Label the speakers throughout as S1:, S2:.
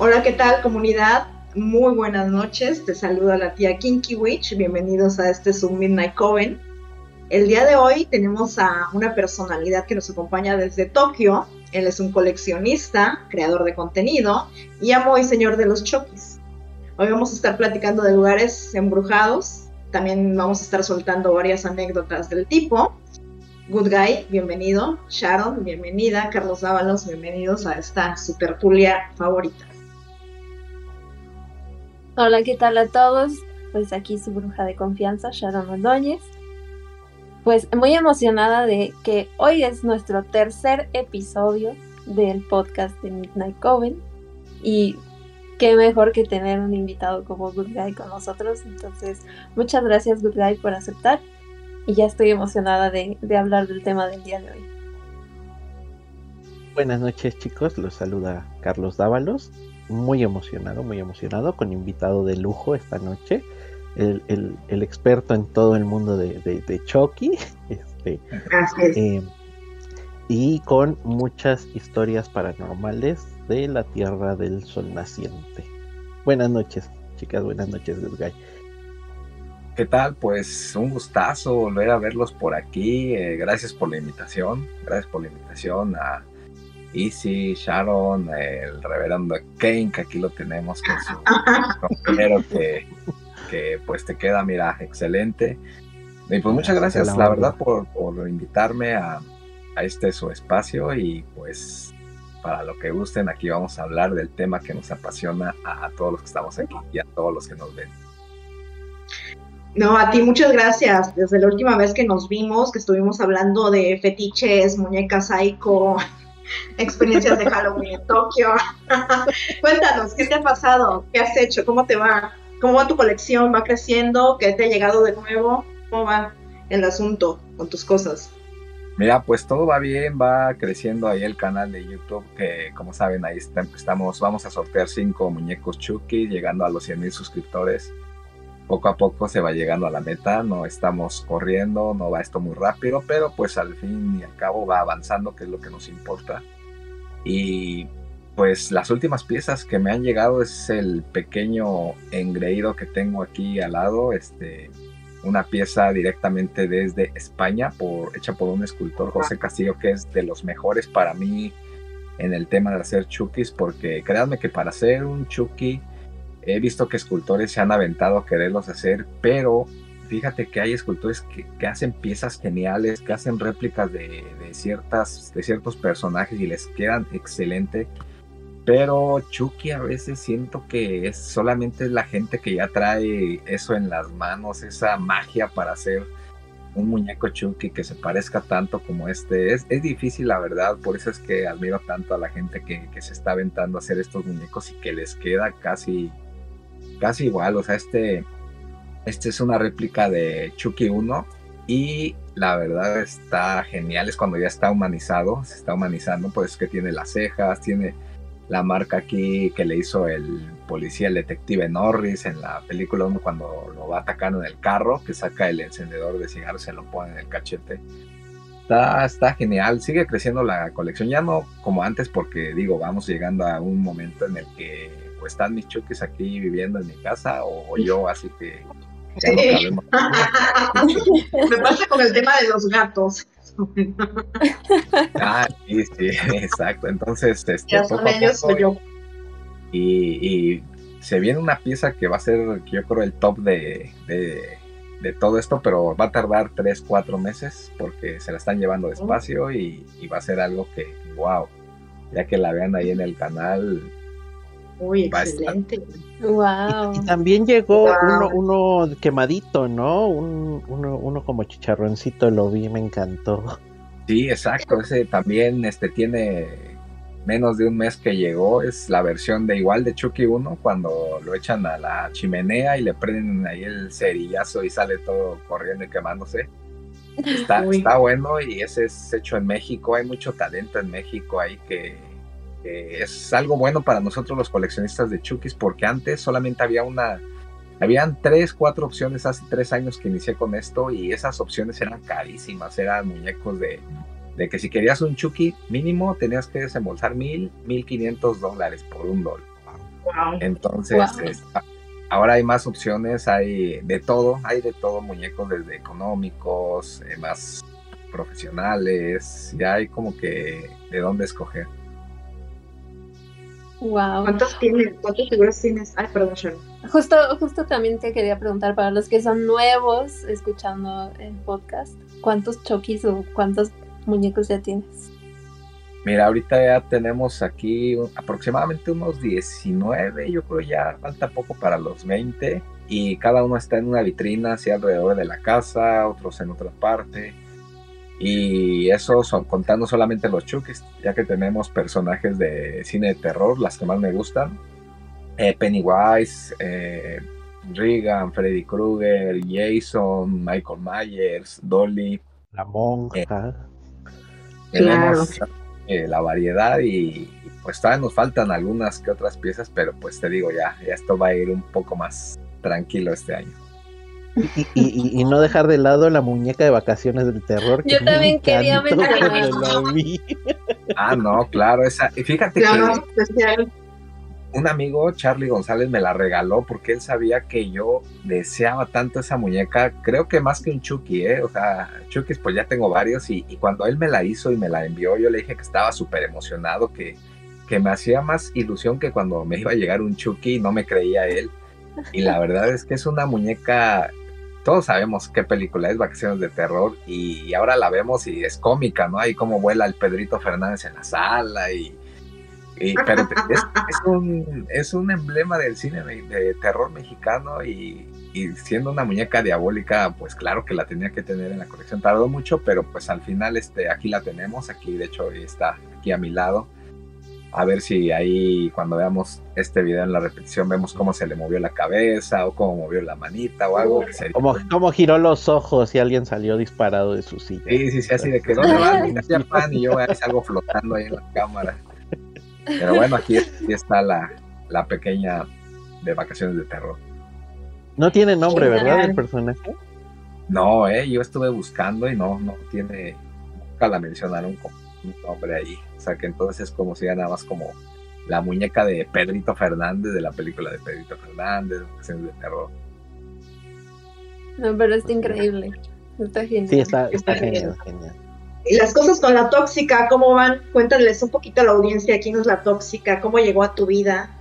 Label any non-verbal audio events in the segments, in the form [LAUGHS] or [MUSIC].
S1: Hola, ¿qué tal comunidad? Muy buenas noches, te saluda la tía Kinky Witch, bienvenidos a este Zoom Midnight Coven. El día de hoy tenemos a una personalidad que nos acompaña desde Tokio, él es un coleccionista, creador de contenido y amo y señor de los chokis. Hoy vamos a estar platicando de lugares embrujados, también vamos a estar soltando varias anécdotas del tipo. Good Guy, bienvenido. Sharon, bienvenida. Carlos Dávalos, bienvenidos a esta su tertulia favorita.
S2: Hola, ¿qué tal a todos? Pues aquí su bruja de confianza, Sharon Ordóñez. Pues muy emocionada de que hoy es nuestro tercer episodio del podcast de Midnight Coven. Y qué mejor que tener un invitado como Good Guy con nosotros. Entonces, muchas gracias Good Guy por aceptar. Y ya estoy emocionada de, de hablar del tema del día de hoy.
S3: Buenas noches chicos, los saluda Carlos Dávalos muy emocionado, muy emocionado, con invitado de lujo esta noche, el, el, experto en todo el mundo de, de, Chucky, [LAUGHS] este, eh, y con muchas historias paranormales de la Tierra del Sol Naciente. Buenas noches, chicas, buenas noches, Guy.
S4: ¿Qué tal? Pues un gustazo volver a verlos por aquí. Eh, gracias por la invitación. Gracias por la invitación a, Easy, Sharon, el reverendo Kane, que aquí lo tenemos, que es su [LAUGHS] compañero que, que, pues te queda, mira, excelente. Y pues muchas gracias, la verdad, por, por invitarme a, a, este su espacio y pues para lo que gusten, aquí vamos a hablar del tema que nos apasiona a, a todos los que estamos aquí y a todos los que nos ven.
S1: No, a ti muchas gracias. Desde la última vez que nos vimos, que estuvimos hablando de fetiches, muñecas psycho, experiencias de Halloween en Tokio. [LAUGHS] Cuéntanos, ¿qué te ha pasado? ¿Qué has hecho? ¿Cómo te va? ¿Cómo va tu colección? ¿Va creciendo? ¿Qué te ha llegado de nuevo? ¿Cómo va el asunto con tus cosas?
S4: Mira, pues todo va bien, va creciendo ahí el canal de YouTube, que como saben, ahí estamos, vamos a sortear cinco muñecos Chucky, llegando a los 100 mil suscriptores poco a poco se va llegando a la meta, no estamos corriendo, no va esto muy rápido, pero pues al fin y al cabo va avanzando, que es lo que nos importa. Y pues las últimas piezas que me han llegado es el pequeño engreído que tengo aquí al lado, este, una pieza directamente desde España, por, hecha por un escultor, José Castillo, que es de los mejores para mí en el tema de hacer chukis, porque créanme que para hacer un chuki he visto que escultores se han aventado a quererlos hacer, pero fíjate que hay escultores que, hacen piezas geniales, que hacen réplicas de, ciertas, de ciertos personajes y les quedan excelente. Pero Chucky a veces siento que es solamente la gente que ya trae eso en las manos, esa magia para hacer un muñeco Chucky que se parezca tanto como este. Es, es difícil, la verdad, por eso es que admiro tanto a la gente que, que se está aventando a hacer estos muñecos y que les queda casi casi igual, o sea, este, este es una réplica de Chucky 1 y la verdad está genial, es cuando ya está humanizado, se está humanizando, pues que tiene las cejas, tiene la marca aquí que le hizo el policía, el detective Norris en la película 1 cuando lo va atacando en el carro, que saca el encendedor de cigarros y se lo pone en el cachete. Está, está, genial, sigue creciendo la colección, ya no como antes porque digo, vamos llegando a un momento en el que o están mis chuques aquí viviendo en mi casa o, yo, así que ya no [LAUGHS]
S1: Me pasa con el tema de los gatos. [LAUGHS]
S4: ah, sí, sí, exacto. Entonces, este, poco a yo. Y, y, se viene una pieza que va a ser, yo creo, el top de, de, de, todo esto, pero va a tardar 3, 4 meses porque se la están llevando despacio y, y va a ser algo que, wow, ya que la vean ahí en el canal,
S1: Uy, excelente.
S2: Wow.
S3: Y, también llegó uno, uno, quemadito, ¿no? Un, uno, uno como chicharroncito, lo vi, me encantó.
S4: Sí, exacto. Ese también este, tiene menos de un mes que llegó. Es la versión de igual de Chucky 1, cuando lo echan a la chimenea y le prenden ahí el cerillazo y sale todo corriendo y quemándose. Está, está bueno y ese es hecho en México. Hay mucho talento en México ahí que es algo bueno para nosotros los coleccionistas de Chukis porque antes solamente había una, habían tres, cuatro opciones hace tres años que inicié con esto y esas opciones eran carísimas, eran muñecos de, de que si querías un Chucky mínimo tenías que desembolsar mil, mil quinientos dólares por un dólar. Entonces, ahora hay más opciones, hay de todo, hay de todo, muñecos desde económicos, eh, más profesionales, ya hay como que de dónde escoger.
S1: Wow. ¿Cuántos tienes? ¿Cuántas figuras tienes? Ay, perdón,
S2: Justo, justo también te quería preguntar para los que son nuevos escuchando el podcast, ¿cuántos chokis o cuántos muñecos ya tienes?
S4: Mira, ahorita ya tenemos aquí aproximadamente unos 19, yo creo ya falta poco para los 20 y cada uno está en una vitrina así alrededor de la casa, otros en otra parte. Y eso son contando solamente los Chukis, ya que tenemos personajes de cine de terror, las que más me gustan. Eh, Pennywise, eh, Regan, Freddy Krueger, Jason, Michael Myers, Dolly.
S3: La monja.
S4: Eh, tenemos la variedad y, pues todavía nos faltan algunas que otras piezas, pero pues te digo ya, ya esto va a ir un poco más tranquilo este año.
S3: Y, no dejar de lado la muñeca de vacaciones del terror.
S2: Yo también quería mencionar.
S4: Ah, no, claro, esa. Fíjate que un amigo, Charlie González, me la regaló porque él sabía que yo deseaba tanto esa muñeca. Creo que más que un Chucky, ¿eh? O sea, Chucky, pues ya tengo varios. Y, cuando él me la hizo y me la envió, yo le dije que estaba súper emocionado, que, que me hacía más ilusión que cuando me iba a llegar un Chucky y no me creía él. Y la verdad es que es una muñeca todos sabemos qué película es Vacaciones de Terror y ahora la vemos y es cómica, ¿no? Ahí como vuela el Pedrito Fernández en la sala y... pero es, un, es un emblema del cine de, terror mexicano y, siendo una muñeca diabólica, pues claro que la tenía que tener en la colección. Tardó mucho, pero pues al final este, aquí la tenemos, aquí de hecho está aquí a mi lado a ver si ahí cuando veamos este video en la repetición vemos cómo se le movió la cabeza o cómo movió la manita o algo.
S3: Que como, cómo giró los ojos y alguien salió disparado de su silla.
S4: Sí, sí, sí, así de que no va, [LAUGHS] y yo salgo flotando ahí en la cámara. Pero bueno, aquí, está la, la pequeña de vacaciones de terror.
S3: No tiene nombre, ¿verdad? El personaje.
S4: No, eh, yo estuve buscando y no, no tiene, nunca la mencionaron como un nombre ahí. O sea que entonces es como si era nada más como la muñeca de Pedrito Fernández de la película de Pedrito Fernández, de terror.
S2: No, pero está increíble. Está genial.
S3: Sí, está, está genial, genial.
S1: Y las cosas con la tóxica, ¿cómo van? Cuéntales un poquito a la audiencia quién es la tóxica, cómo llegó a tu vida.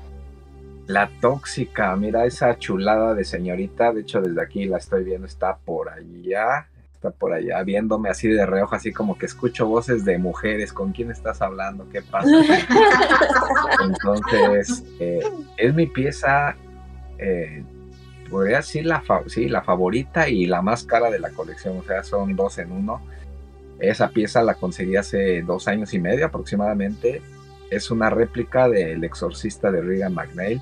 S4: La tóxica, mira esa chulada de señorita, de hecho desde aquí la estoy viendo, está por allá está por allá viéndome así de reojo, así como que escucho voces de mujeres, ¿con quién estás hablando? ¿Qué pasa? [LAUGHS] Entonces, eh, es mi pieza, eh, podría decir la, sí, la favorita y la más cara de la colección, o sea, son dos en uno. Esa pieza la conseguí hace dos años y medio aproximadamente. Es una réplica del exorcista de Regan McNeil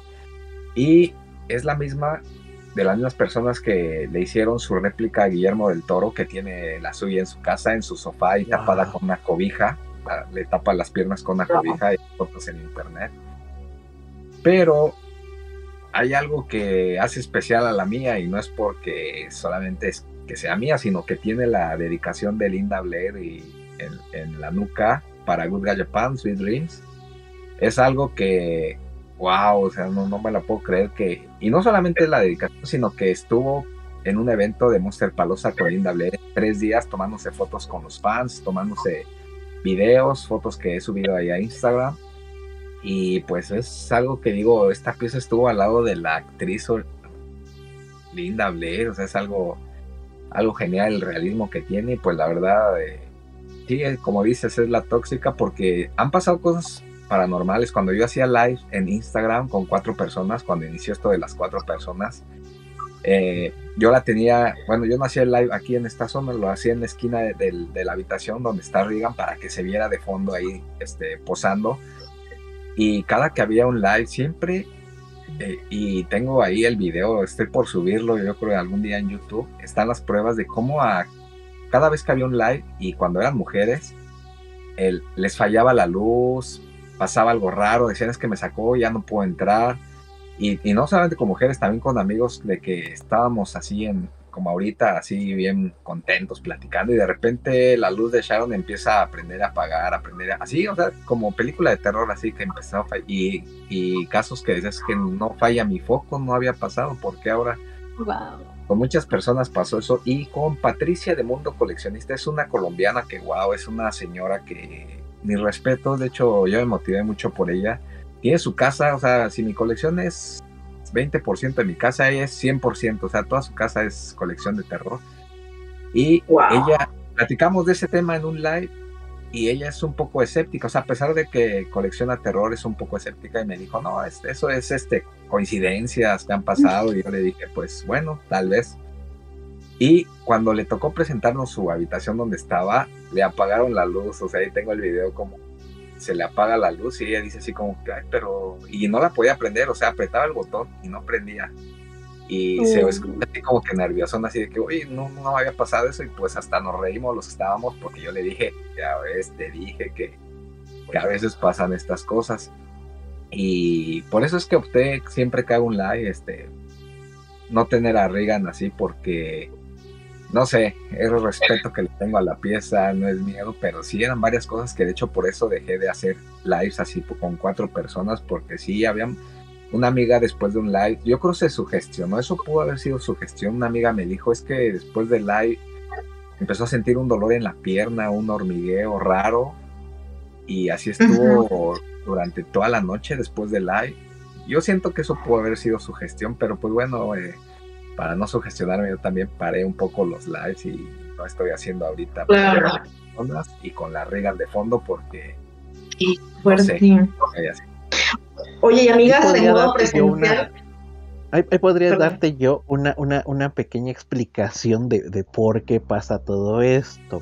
S4: y es la misma de las mismas personas que le hicieron su réplica a Guillermo del Toro, que tiene la suya en su casa, en su sofá y tapada con una cobija. Le tapa las piernas con una cobija y fotos en internet. Pero hay algo que hace especial a la mía y no es porque solamente es que sea mía, sino que tiene la dedicación de Linda Blair y en, la nuca para Good Guy Japan, Sweet Dreams. Es algo que wow, o sea, no, me la puedo creer que, y no solamente la dedicación, sino que estuvo en un evento de Monster Palosa con Linda Blair, tres días tomándose fotos con los fans, tomándose videos, fotos que he subido ahí a Instagram. Y pues es algo que digo, esta pieza estuvo al lado de la actriz Linda Blair, o sea, es algo, algo genial el realismo que tiene. Y pues la verdad, eh, sí, como dices, es la tóxica porque han pasado cosas paranormales, cuando yo hacía live en Instagram con cuatro personas, cuando inició esto de las cuatro personas, eh, yo la tenía, bueno, yo no hacía el live aquí en esta zona, lo hacía en la esquina de, la habitación donde está Regan para que se viera de fondo ahí este, posando. Y cada que había un live, siempre, eh, y tengo ahí el video, estoy por subirlo, yo creo algún día en YouTube, están las pruebas de cómo a cada vez que había un live y cuando eran mujeres, el, les fallaba la luz, pasaba algo raro, decían es que me sacó, ya no puedo entrar. Y, no solamente con mujeres, también con amigos de que estábamos así en, como ahorita, así bien contentos, platicando, y de repente la luz de Sharon empieza a aprender a apagar, a aprender a, así, o sea, como película de terror, así que empezó a fallar, y, y casos que dices que no falla mi foco, no había pasado, porque ahora... Con muchas personas pasó eso y con Patricia de Mundo Coleccionista es una colombiana que wow, es una señora que mi respeto, de hecho yo me motivé mucho por ella. Tiene su casa, o sea, si mi colección es 20% de mi casa, ella es 100%, o sea, toda su casa es colección de terror. Y ella, platicamos de ese tema en un live y ella es un poco escéptica, o sea, a pesar de que colecciona terror, es un poco escéptica y me dijo, no, eso es este, coincidencias que han pasado y yo le dije, pues bueno, tal vez. Y cuando le tocó presentarnos su habitación donde estaba, le apagaron la luz, o sea, ahí tengo el video como se le apaga la luz y ella dice así como que, ay, pero, y no la podía prender, o sea, apretaba el botón y no prendía. Y se escucha así como que nervioso, así de que, uy, no, no había pasado eso y pues hasta nos reímos los que estábamos porque yo le dije, ya ves, te dije que, que a veces pasan estas cosas. Y por eso es que opté siempre que hago un live, este, no tener a Regan así porque no sé, es el respeto que le tengo a la pieza, no es miedo, pero sí eran varias cosas que de hecho por eso dejé de hacer lives así con cuatro personas, porque sí habían una amiga después de un live, yo creo que se sugestionó, eso pudo haber sido sugestión, una amiga me dijo es que después del live empezó a sentir un dolor en la pierna, un hormigueo raro, y así estuvo durante toda la noche después del live. Yo siento que eso pudo haber sido sugestión, pero pues bueno, eh, para no sugestionarme, yo también paré un poco los lives y no estoy haciendo ahorita y con la regan de fondo porque
S1: y Oye, amigas, en modo
S3: presencial. Ahí, podría darte yo una, una, una pequeña explicación de, de por qué pasa todo esto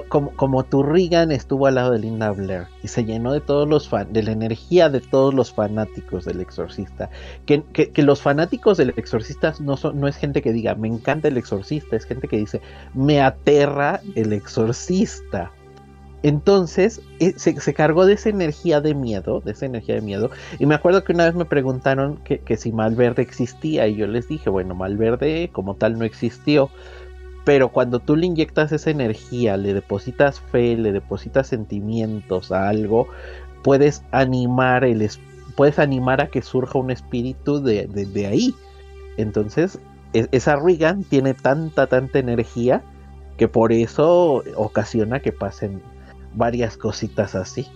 S3: como, como tu Regan estuvo al lado de Linda Blair y se llenó de todos los fan, de la energía de todos los fanáticos del exorcista. Que, que, los fanáticos del exorcista no, son, no es gente que diga me encanta el exorcista, es gente que dice me aterra el exorcista. Entonces eh, se, se, cargó de esa energía de miedo, de esa energía de miedo. Y me acuerdo que una vez me preguntaron que, que si Malverde existía y yo les dije, bueno, Malverde como tal no existió pero cuando tú le inyectas esa energía, le depositas fe, le depositas sentimientos a algo, puedes animar el puedes animar a que surja un espíritu de, de, ahí. Entonces, e, esa Regan tiene tanta, tanta energía que por eso ocasiona que pasen varias cositas así.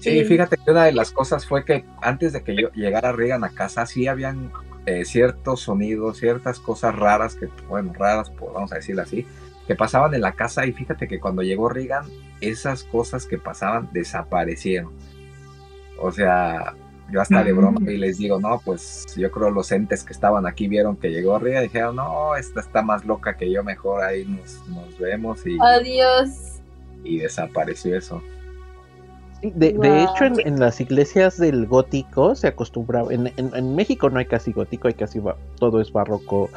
S4: Sí, fíjate que una de las cosas fue que antes de que yo llegara Regan a casa, sí habían eh, ciertos sonidos, ciertas cosas raras, que, bueno, raras, pues, vamos a decirlo así, que pasaban en la casa y fíjate que cuando llegó Reagan, esas cosas que pasaban desaparecieron. O sea, yo hasta de broma y les digo, no, pues yo creo los entes que estaban aquí vieron que llegó Reagan y dijeron, no, esta está más loca que yo, mejor ahí nos, nos vemos y...
S2: Adiós.
S4: Y desapareció eso.
S3: De, hecho, en, las iglesias del gótico se acostumbraba. En, en, México no hay casi gótico, hay casi todo es barroco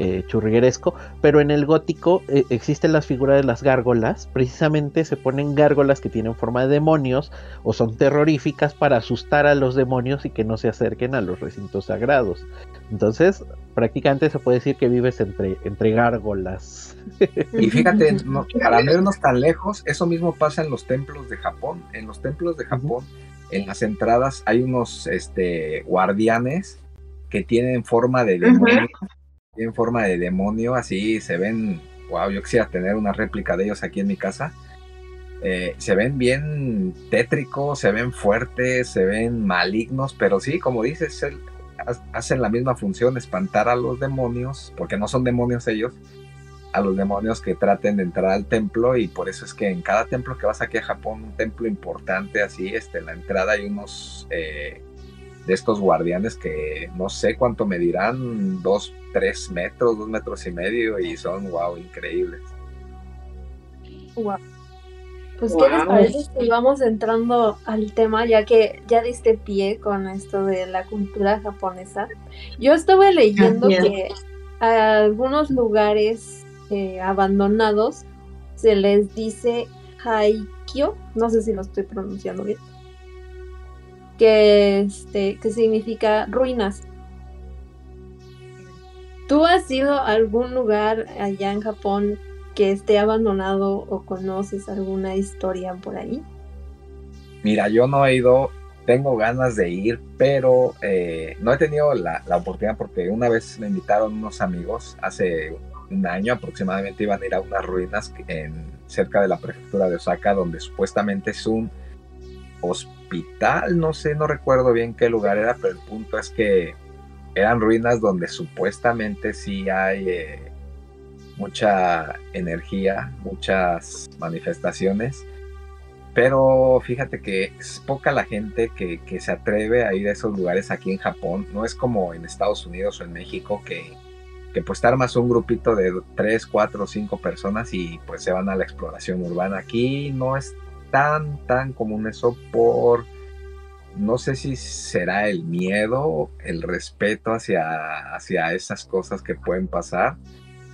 S3: eh, churrigueresco, pero en el gótico eh, existen las figuras de las gárgolas. Precisamente se ponen gárgolas que tienen forma de demonios o son terroríficas para asustar a los demonios y que no se acerquen a los recintos sagrados. Entonces, prácticamente se puede decir que vives entre, entre gárgolas.
S4: Y fíjate, [LAUGHS] para no irnos tan lejos, eso mismo pasa en los templos de Japón. En los templos de Japón, en las entradas hay unos este, guardianes que tienen forma de demonio. Tienen forma de demonio, así se ven. Wow, yo quisiera tener una réplica de ellos aquí en mi casa. Eh, se ven bien tétricos, se ven fuertes, se ven malignos, pero sí, como dices, hacen la misma función, espantar a los demonios, porque no son demonios ellos, a los demonios que traten de entrar al templo y por eso es que en cada templo que vas aquí a Japón, un templo importante así, este, en la entrada hay unos eh, de estos guardianes que no sé cuánto medirán, dos, tres metros, dos metros y medio y son, wow, increíbles.
S2: Wow. Pues, ¿qué les parece si vamos entrando al tema, ya que ya diste pie con esto de la cultura japonesa? Yo estuve leyendo que a algunos lugares eh, abandonados se les dice haikyo, no sé si lo estoy pronunciando bien, que, este, que significa ruinas. ¿Tú has ido a algún lugar allá en Japón que esté abandonado o conoces alguna historia por ahí?
S4: Mira, yo no he ido, tengo ganas de ir, pero eh, no he tenido la, la, oportunidad porque una vez me invitaron unos amigos hace un año aproximadamente iban a ir a unas ruinas en, cerca de la prefectura de Osaka donde supuestamente es un hospital, no sé, no recuerdo bien qué lugar era, pero el punto es que eran ruinas donde supuestamente sí hay eh, mucha energía, muchas manifestaciones, pero fíjate que es poca la gente que, que, se atreve a ir a esos lugares aquí en Japón, no es como en Estados Unidos o en México que, que pues te armas un grupito de 3, 4, 5 personas y pues se van a la exploración urbana. Aquí no es tan, tan común eso por, no sé si será el miedo, el respeto hacia, hacia esas cosas que pueden pasar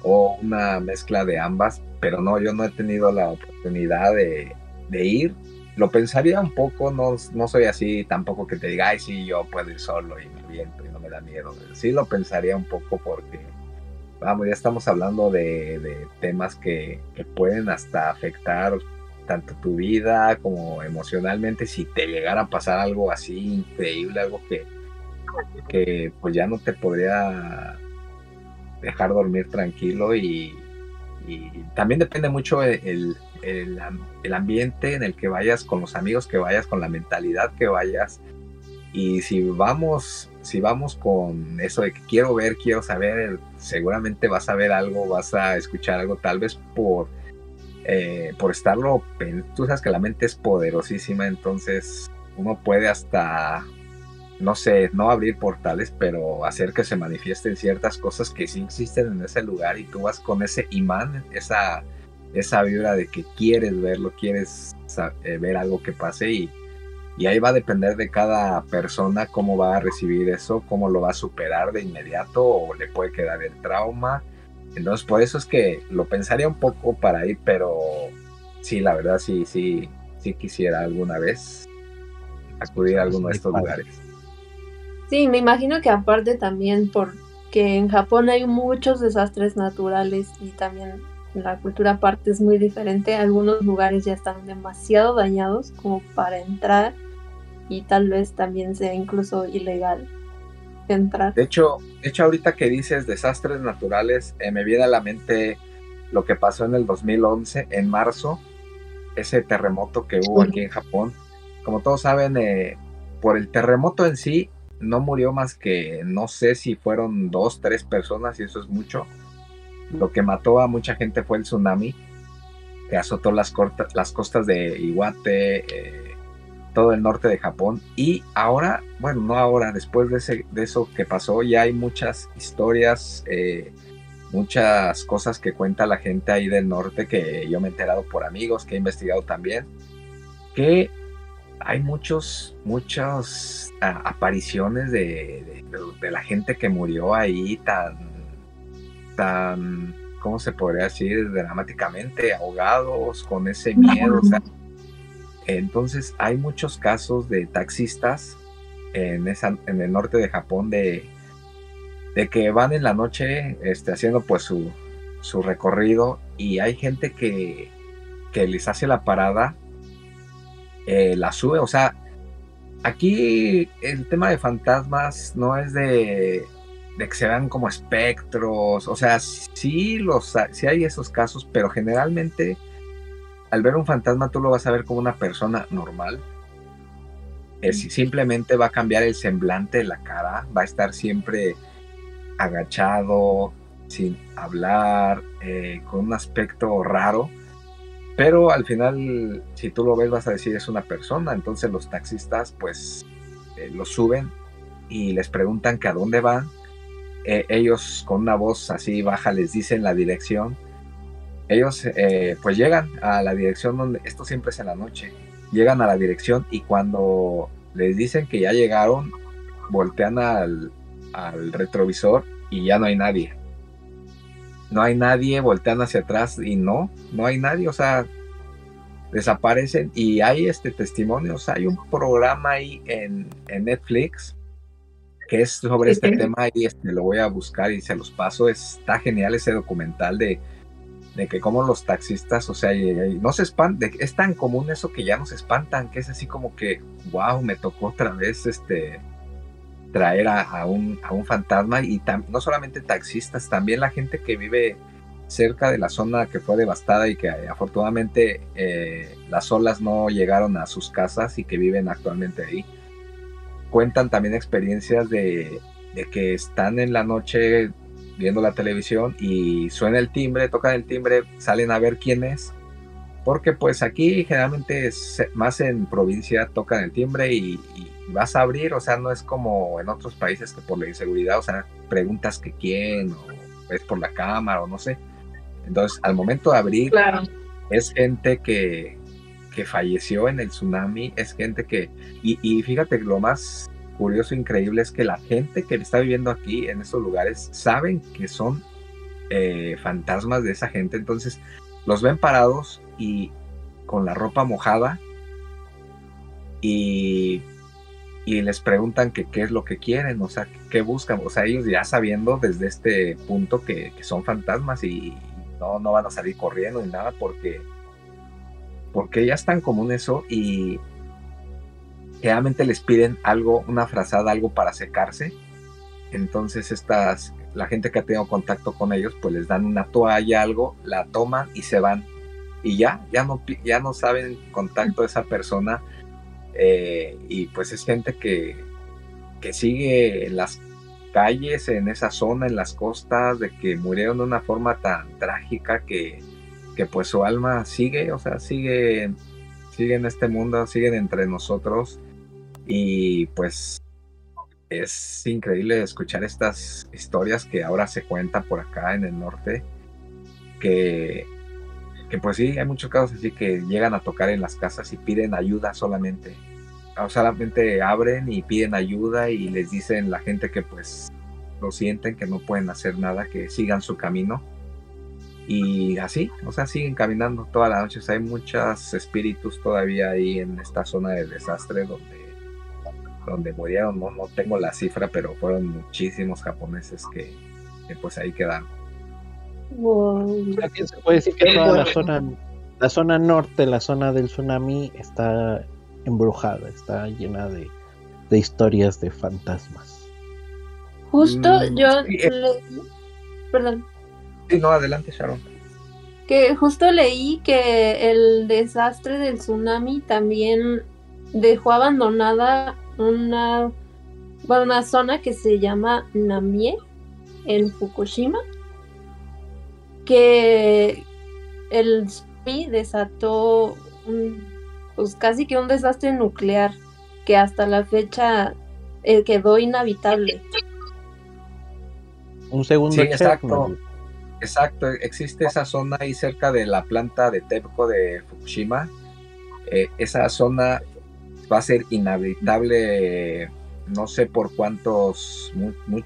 S4: o una mezcla de ambas, pero no, yo no he tenido la oportunidad de, ir. Lo pensaría un poco, no, no soy así tampoco que te diga, ay, sí, yo puedo ir solo y me viento y no me da miedo. Sí lo pensaría un poco porque vamos, ya estamos hablando de, temas que, pueden hasta afectar tanto tu vida como emocionalmente si te llegara a pasar algo así increíble, algo que, que pues ya no te podría dejar dormir tranquilo y, también depende mucho el, el, ambiente en el que vayas, con los amigos que vayas, con la mentalidad que vayas. Y si vamos si vamos con eso de que quiero ver, quiero saber, seguramente vas a ver algo, vas a escuchar algo, tal vez por, eh, por estarlo, tú sabes que la mente es poderosísima, entonces uno puede hasta, no sé, no abrir portales, pero hacer que se manifiesten ciertas cosas que sí existen en ese lugar y tú vas con ese imán, esa, esa vibra de que quieres verlo, quieres eh, ver algo que pase y y ahí va a depender de cada persona cómo va a recibir eso, cómo lo va a superar de inmediato o le puede quedar el trauma. Entonces, por eso es que lo pensaría un poco para ir, pero sí, la verdad, sí, sí, sí quisiera alguna vez acudir a alguno de estos lugares.
S2: Sí, me imagino que aparte también porque en Japón hay muchos desastres naturales y también la cultura aparte es muy diferente. Algunos lugares ya están demasiado dañados como para entrar y tal vez también sea incluso ilegal entrar.
S4: De hecho, de hecho ahorita que dices desastres naturales, eh, me viene a la mente lo que pasó en el 2011, en marzo, ese terremoto que hubo aquí en Japón. Como todos saben, eh, por el terremoto en sí, no murió más que, no sé si fueron dos, tres personas, y eso es mucho. Lo que mató a mucha gente fue el tsunami, que azotó las, las costas de Iwate, eh, todo el norte de Japón. Y ahora, bueno, no ahora, después de, ese, de eso que pasó, ya hay muchas historias, eh, muchas cosas que cuenta la gente ahí del norte que yo me he enterado por amigos, que he investigado también, que hay muchos, muchas apariciones de, de, la gente que murió ahí tan, tan, ¿cómo se podría decir? Dramáticamente ahogados, con ese miedo. O sea, entonces hay muchos casos de taxistas en, el norte de Japón de, que van en la noche este, haciendo pues su, su recorrido y hay gente que, que les hace la parada, eh, la sube, o sea, aquí el tema de fantasmas no es de, de que se vean como espectros, o sea, sí, los, sí hay esos casos, pero generalmente al ver un fantasma tú lo vas a ver como una persona normal. Es, simplemente va a cambiar el semblante de la cara, va a estar siempre agachado, sin hablar, eh, con un aspecto raro. Pero al final, si tú lo ves, vas a decir es una persona. Entonces los taxistas pues eh, lo suben y les preguntan que a dónde van. Eh, ellos con una voz así baja les dicen la dirección ellos eh, pues llegan a la dirección donde, esto siempre es en la noche, llegan a la dirección y cuando les dicen que ya llegaron, voltean al, retrovisor y ya no hay nadie. No hay nadie, voltean hacia atrás y no, no hay nadie, o sea, desaparecen y hay este testimonio, o sea, hay un programa ahí en, en Netflix que es sobre este tema y este, lo voy a buscar y se los paso. Está genial ese documental de, de que como los taxistas, o sea, no se espantan, es tan común eso que ya no se espantan, que es así como que, wow, me tocó otra vez este traer a, un, a un fantasma y no solamente taxistas, también la gente que vive cerca de la zona que fue devastada y que eh, afortunadamente eh, las olas no llegaron a sus casas y que viven actualmente ahí. Cuentan también experiencias de, de que están en la noche viendo la televisión y suena el timbre, tocan el timbre, salen a ver quién es. Porque pues aquí generalmente más en provincia tocan el timbre y, vas a abrir, o sea, no es como en otros países que por la inseguridad, o sea, preguntas que quién, o es por la cámara, o no sé. Entonces, al momento de abrir, es gente que, que falleció en el tsunami, es gente que, y, y fíjate, lo más curioso, increíble es que la gente que está viviendo aquí en estos lugares saben que son eh, fantasmas de esa gente, entonces los ven parados y con la ropa mojada y, y les preguntan que qué es lo que quieren, o sea, qué buscan, o sea, ellos ya sabiendo desde este punto que, que son fantasmas y no, no van a salir corriendo ni nada porque porque ya es tan común eso y generalmente les piden algo, una frazada, algo para secarse. Entonces estas, la gente que ha tenido contacto con ellos, pues les dan una toalla, algo, la toman y se van. Y ya, ya no, ya no saben contacto de esa persona. Eh, y pues es gente que, que sigue en las calles, en esa zona, en las costas, de que murieron de una forma tan trágica que, que pues su alma sigue, o sea, sigue, sigue en este mundo, siguen entre nosotros y pues es increíble escuchar estas historias que ahora se cuentan por acá en el norte, que, que pues sí, hay muchos casos así que llegan a tocar en las casas y piden ayuda solamente. O solamente abren y piden ayuda y les dicen la gente que pues lo sienten, que no pueden hacer nada, que sigan su camino. Y así, o sea, siguen caminando toda la noche. hay muchos espíritus todavía ahí en esta zona de desastre donde donde murieron, no, no tengo la cifra, pero fueron muchísimos japoneses que, pues ahí quedaron.
S3: se puede decir que toda la zona, la zona norte, la zona del tsunami, está embrujada, está llena de, historias de fantasmas.
S2: Justo mm, yo eh. Perdón.
S4: Sí, no, adelante, Sharon.
S2: Que justo leí que el desastre del tsunami también dejó abandonada una, una zona que se llama Namie en Fukushima, que el tsunami desató pues casi que un desastre nuclear que hasta la fecha eh, quedó inhabitable.
S3: Un segundo.
S4: exacto. Exacto, existe esa zona ahí cerca de la planta de TEPCO de Fukushima. Eh, esa zona va a ser inhabitable, no sé por cuántos,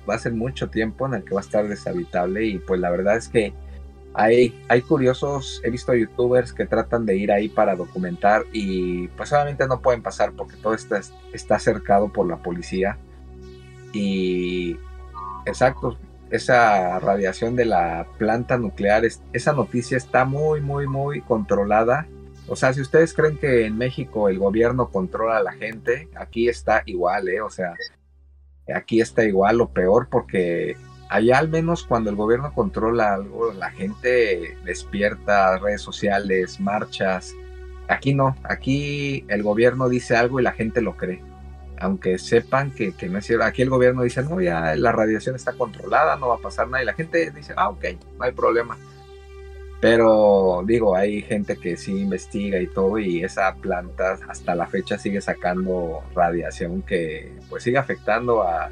S4: va a ser mucho tiempo en el que va a estar deshabitable y pues la verdad es que hay, hay curiosos, he visto youtubers que tratan de ir ahí para documentar y pues obviamente no pueden pasar porque todo está, está cercado por la policía y exacto, esa radiación de la planta nuclear, esa noticia está muy, muy, muy controlada o sea, si ustedes creen que en México el gobierno controla a la gente, aquí está igual, ¿eh? O sea, aquí está igual o peor porque allá al menos cuando el gobierno controla algo, la gente despierta, redes sociales, marchas. Aquí no, aquí el gobierno dice algo y la gente lo cree. Aunque sepan que, que no es cierto, aquí el gobierno dice, no, ya la radiación está controlada, no va a pasar nada. Y la gente dice, ah, ok, no hay problema pero digo, hay gente que sí investiga y todo y esa planta hasta la fecha sigue sacando radiación que pues sigue afectando a,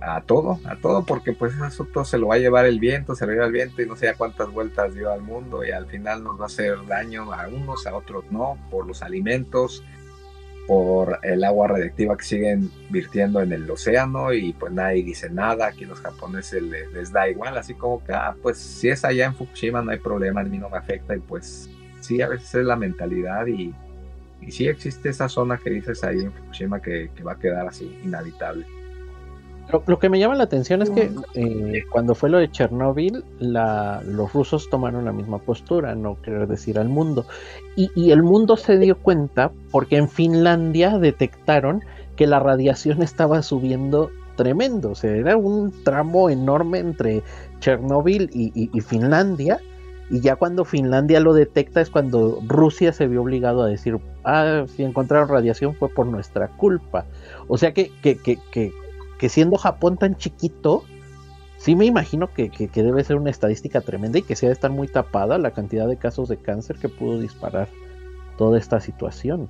S4: a todo, a todo porque pues asunto se lo va a llevar el viento, se lo lleva el viento y no sé a cuántas vueltas dio al mundo y al final nos va a hacer daño a unos, a otros no, por los alimentos, por el agua radiactiva que siguen virtiendo en el océano y pues nadie dice nada, aquí los japoneses les, da igual, así como que, ah, pues si es allá en Fukushima no hay problema, a mí no me afecta y pues sí, a veces es la mentalidad y, y sí existe esa zona que dices ahí en Fukushima que, va a quedar así inhabitable.
S3: Lo, que me llama la atención es que eh, cuando fue lo de Chernóbil, los rusos tomaron la misma postura, no querer decir al mundo. Y, el mundo se dio cuenta porque en Finlandia detectaron que la radiación estaba subiendo tremendo. O sea, era un tramo enorme entre Chernóbil y Finlandia y ya cuando Finlandia lo detecta es cuando Rusia se vio obligado a decir, ah, si encontraron radiación fue por nuestra culpa. O sea que, que, que, que, siendo Japón tan chiquito, sí me imagino que, debe ser una estadística tremenda y que sea de estar muy tapada la cantidad de casos de cáncer que pudo disparar toda esta situación.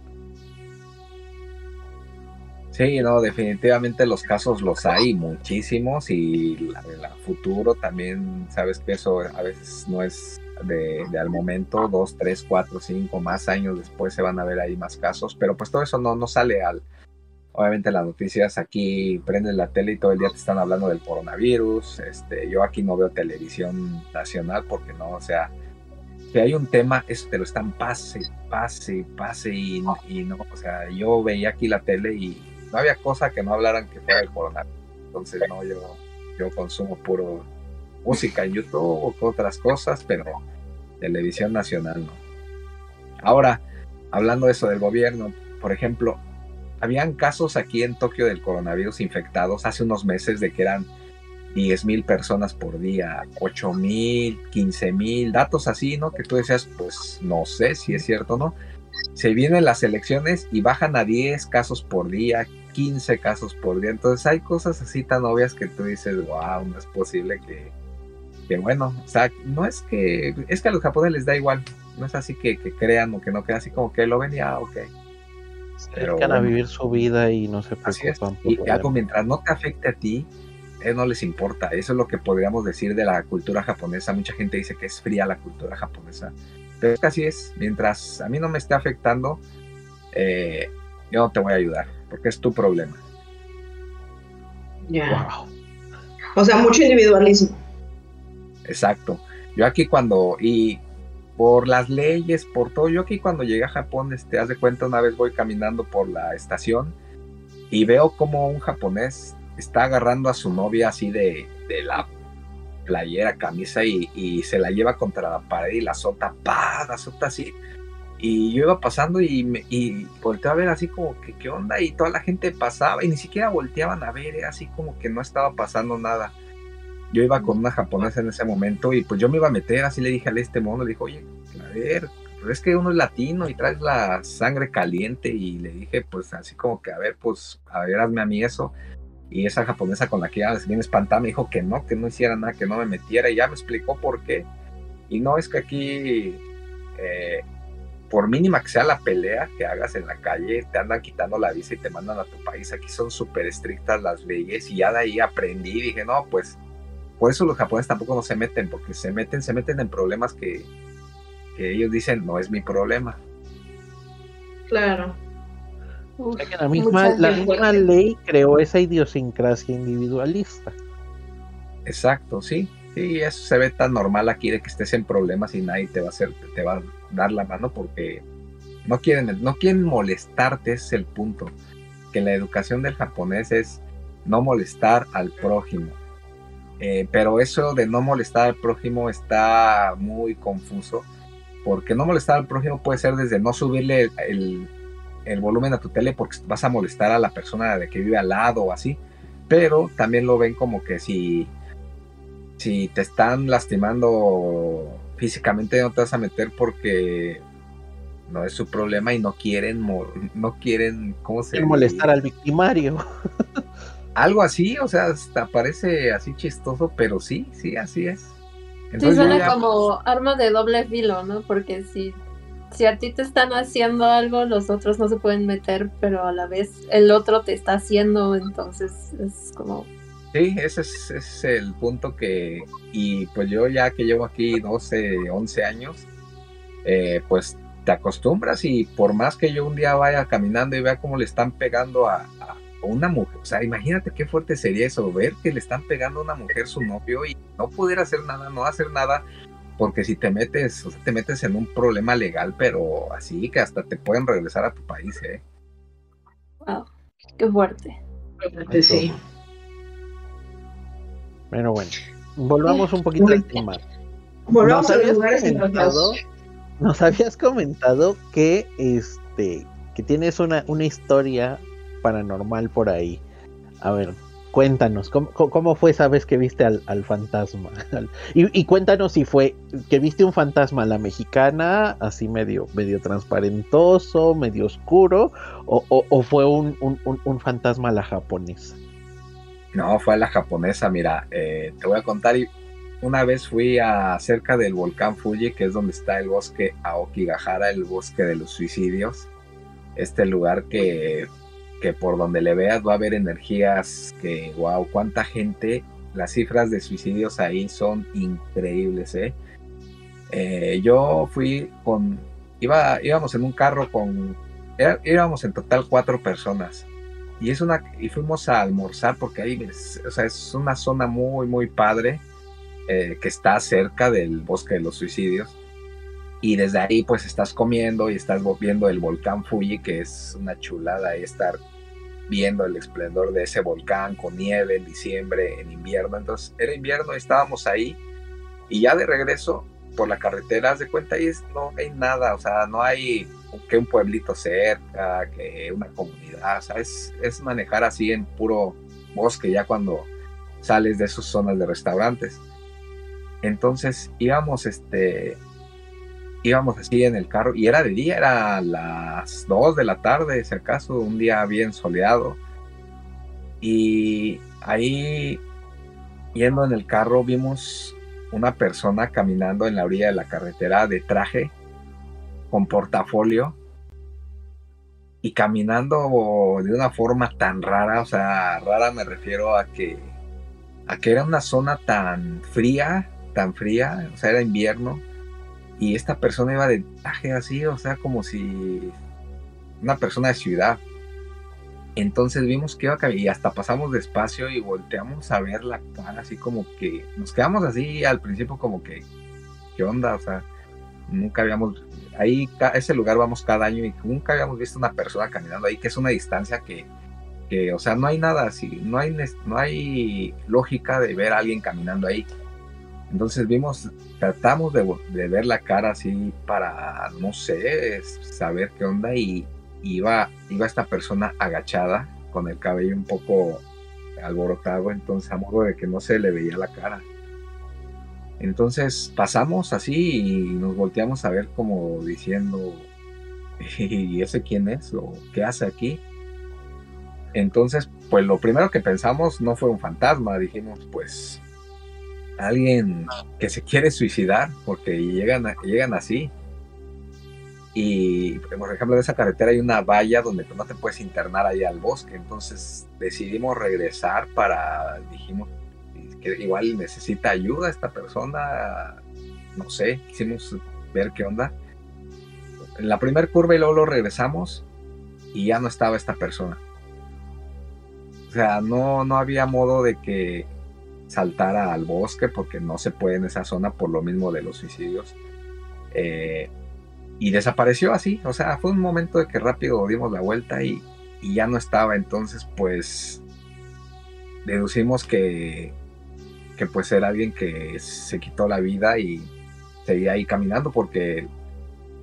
S4: Sí, no, definitivamente los casos los hay muchísimos y el futuro también, sabes que eso a veces no es de, al momento, dos, tres, cuatro, cinco más años después se van a ver ahí más casos, pero pues todo eso no, no sale al... Obviamente las noticias aquí prenden la tele y todo el día te están hablando del coronavirus. Este, yo aquí no veo televisión nacional porque no, o sea, si hay un tema, eso te lo están pase, pase, pase y, y no, o sea, yo veía aquí la tele y no había cosa que no hablaran que fuera el coronavirus. Entonces, no, yo, yo consumo puro música en YouTube o otras cosas, pero televisión nacional no. Ahora, hablando de eso del gobierno, por ejemplo, habían casos aquí en Tokio del coronavirus infectados hace unos meses de que eran 10 mil personas por día, 8 mil, 15 mil, datos así, ¿no? Que tú decías, pues no sé si es cierto o no. Se vienen las elecciones y bajan a 10 casos por día, 15 casos por día. Entonces hay cosas así tan obvias que tú dices, wow, no es posible que, que bueno, o sea, no es que, es que a los japoneses les da igual, no es así que, crean o que no crean, así como que lo ven ya, ok.
S3: Pero a vivir su vida y no se preocupan.
S4: Y algo mientras no te afecte a ti, eh, no les importa. Eso es lo que podríamos decir de la cultura japonesa. Mucha gente dice que es fría la cultura japonesa. Pero es que así es. Mientras a mí no me esté afectando, eh, yo no te voy a ayudar, porque es tu problema.
S1: Ya. O sea, mucho individualismo.
S4: Exacto. Yo aquí cuando, y por las leyes, por todo, yo aquí cuando llegué a Japón, este, haz de cuenta, una vez voy caminando por la estación y veo como un japonés está agarrando a su novia así de, la playera, camisa y, se la lleva contra la pared y la azota, pa, la azota así. Y yo iba pasando y, a ver así como que qué onda y toda la gente pasaba y ni siquiera volteaban a ver, así como que no estaba pasando nada yo iba con una japonesa en ese momento y pues yo me iba a meter, así le dije a este mono, le dijo, oye, a ver, pero es que uno es latino y traes la sangre caliente y le dije, pues así como que, a ver, pues, a ver, hazme a mí eso. Y esa japonesa con la que ya bien espantada me dijo que no, que no hiciera nada, que no me metiera y ya me explicó por qué. Y no es que aquí, eh, por mínima que sea la pelea que hagas en la calle, te andan quitando la visa y te mandan a tu país. Aquí son súper estrictas las leyes y ya de ahí aprendí dije, no, pues por eso los japoneses tampoco no se meten, porque se meten, se meten en problemas que, ellos dicen no es mi problema.
S1: Claro.
S3: la misma, la misma ley creó esa idiosincrasia individualista.
S4: Exacto, sí. Sí, eso se ve tan normal aquí de que estés en problemas y nadie te va a hacer, te va a dar la mano porque no quieren, no quieren molestarte, ese es el punto. Que la educación del japonés es no molestar al prójimo. Eh, pero eso de no molestar al prójimo está muy confuso, porque no molestar al prójimo puede ser desde no subirle el, volumen a tu tele porque vas a molestar a la persona de que vive al lado o así, pero también lo ven como que si, si te están lastimando físicamente no te vas a meter porque no es su problema y no quieren no quieren cómo se
S3: molestar al victimario [LAUGHS]
S4: algo así, o sea, hasta parece así chistoso, pero sí, sí, así es.
S2: sí, suena como arma de doble filo, ¿no? Porque si, si a ti te están haciendo algo, los otros no se pueden meter, pero a la vez el otro te está haciendo, entonces es como...
S4: Sí, ese es, el punto que, y pues yo ya que llevo aquí 12, 11 años, eh, pues te acostumbras y por más que yo un día vaya caminando y vea cómo le están pegando a, una mujer, o sea, imagínate qué fuerte sería eso, ver que le están pegando a una mujer su novio y no poder hacer nada, no hacer nada, porque si te metes, o sea, te metes en un problema legal, pero así que hasta te pueden regresar a tu país, ¿eh?
S2: Wow, qué fuerte.
S1: sí.
S3: Pero bueno, volvamos un poquito al tema.
S1: Volvamos
S3: Nos
S1: a los
S3: habías
S1: lugares
S3: comentado-. Nos habías comentado que este que tienes una, una historia paranormal por ahí. A ver, cuéntanos, ¿cómo, cómo- fue esa vez que viste al, al fantasma? [LAUGHS] Y, cuéntanos si fue que viste un fantasma a la mexicana, así medio, medio transparentoso, medio oscuro, o, o- fue un, un- un- un fantasma a la japonesa.
S4: No, fue a la japonesa, mira, eh, te voy a contar. y Una vez fui a cerca del volcán Fuji, que es donde está el bosque Aokigahara, el bosque de los suicidios. Este lugar que, que por donde le veas va a haber energías que, wow, cuánta gente. Las cifras de suicidios ahí son increíbles, ¿eh? Eh, yo fui con, iba, íbamos en un carro con, íbamos en total cuatro personas y es una y fuimos a almorzar porque ahí o sea, es una zona muy muy padre eh, que está cerca del bosque de los suicidios y desde ahí pues estás comiendo y estás viendo el volcán Fuji que es una chulada estar viendo el esplendor de ese volcán con nieve en diciembre en invierno entonces era invierno estábamos ahí y ya de regreso por la carretera de cuenta ahí es- no hay nada o sea no hay que un pueblito cerca, que una comunidad, o sea, es, es manejar así en puro bosque ya cuando sales de esas zonas de restaurantes. Entonces íbamos, este, íbamos así en el carro y era de día, era las 2 de la tarde, si acaso, un día bien soleado. Y ahí, yendo en el carro, vimos una persona caminando en la orilla de la carretera de traje con portafolio y caminando de una forma tan rara, o sea, rara me refiero a que a que era una zona tan fría, tan fría, o sea, era invierno y esta persona iba de traje así, o sea, como si una persona de ciudad. Entonces vimos que iba a cami- y hasta pasamos despacio y volteamos a ver la cara así como que nos quedamos así al principio como que qué onda, o sea, nunca habíamos ahí ca- ese lugar vamos cada año y nunca habíamos visto una persona caminando ahí que es una distancia que, que o sea no hay nada así no hay no hay lógica de ver a alguien caminando ahí entonces vimos tratamos de, ver la cara así para no sé saber qué onda y iba iba esta persona agachada con el cabello un poco alborotado entonces a modo de que no se le veía la cara entonces pasamos así y nos volteamos a ver como diciendo, ¿y ese quién es? ¿O qué hace aquí? Entonces, pues lo primero que pensamos no fue un fantasma, dijimos, pues alguien que se quiere suicidar, porque llegan, a- llegan así. Y por ejemplo, en esa carretera hay una valla donde tú no te puedes internar ahí al bosque. Entonces decidimos regresar para, dijimos, que igual necesita ayuda esta persona, no sé, quisimos ver qué onda. En la primera curva y luego lo regresamos y ya no estaba esta persona. O sea, no, no había modo de que saltara al bosque porque no se puede en esa zona por lo mismo de los suicidios. Eh, y desapareció así, o sea, fue un momento de que rápido dimos la vuelta y, ya no estaba. Entonces, pues deducimos que que pues era alguien que se quitó la vida y seguía ahí caminando porque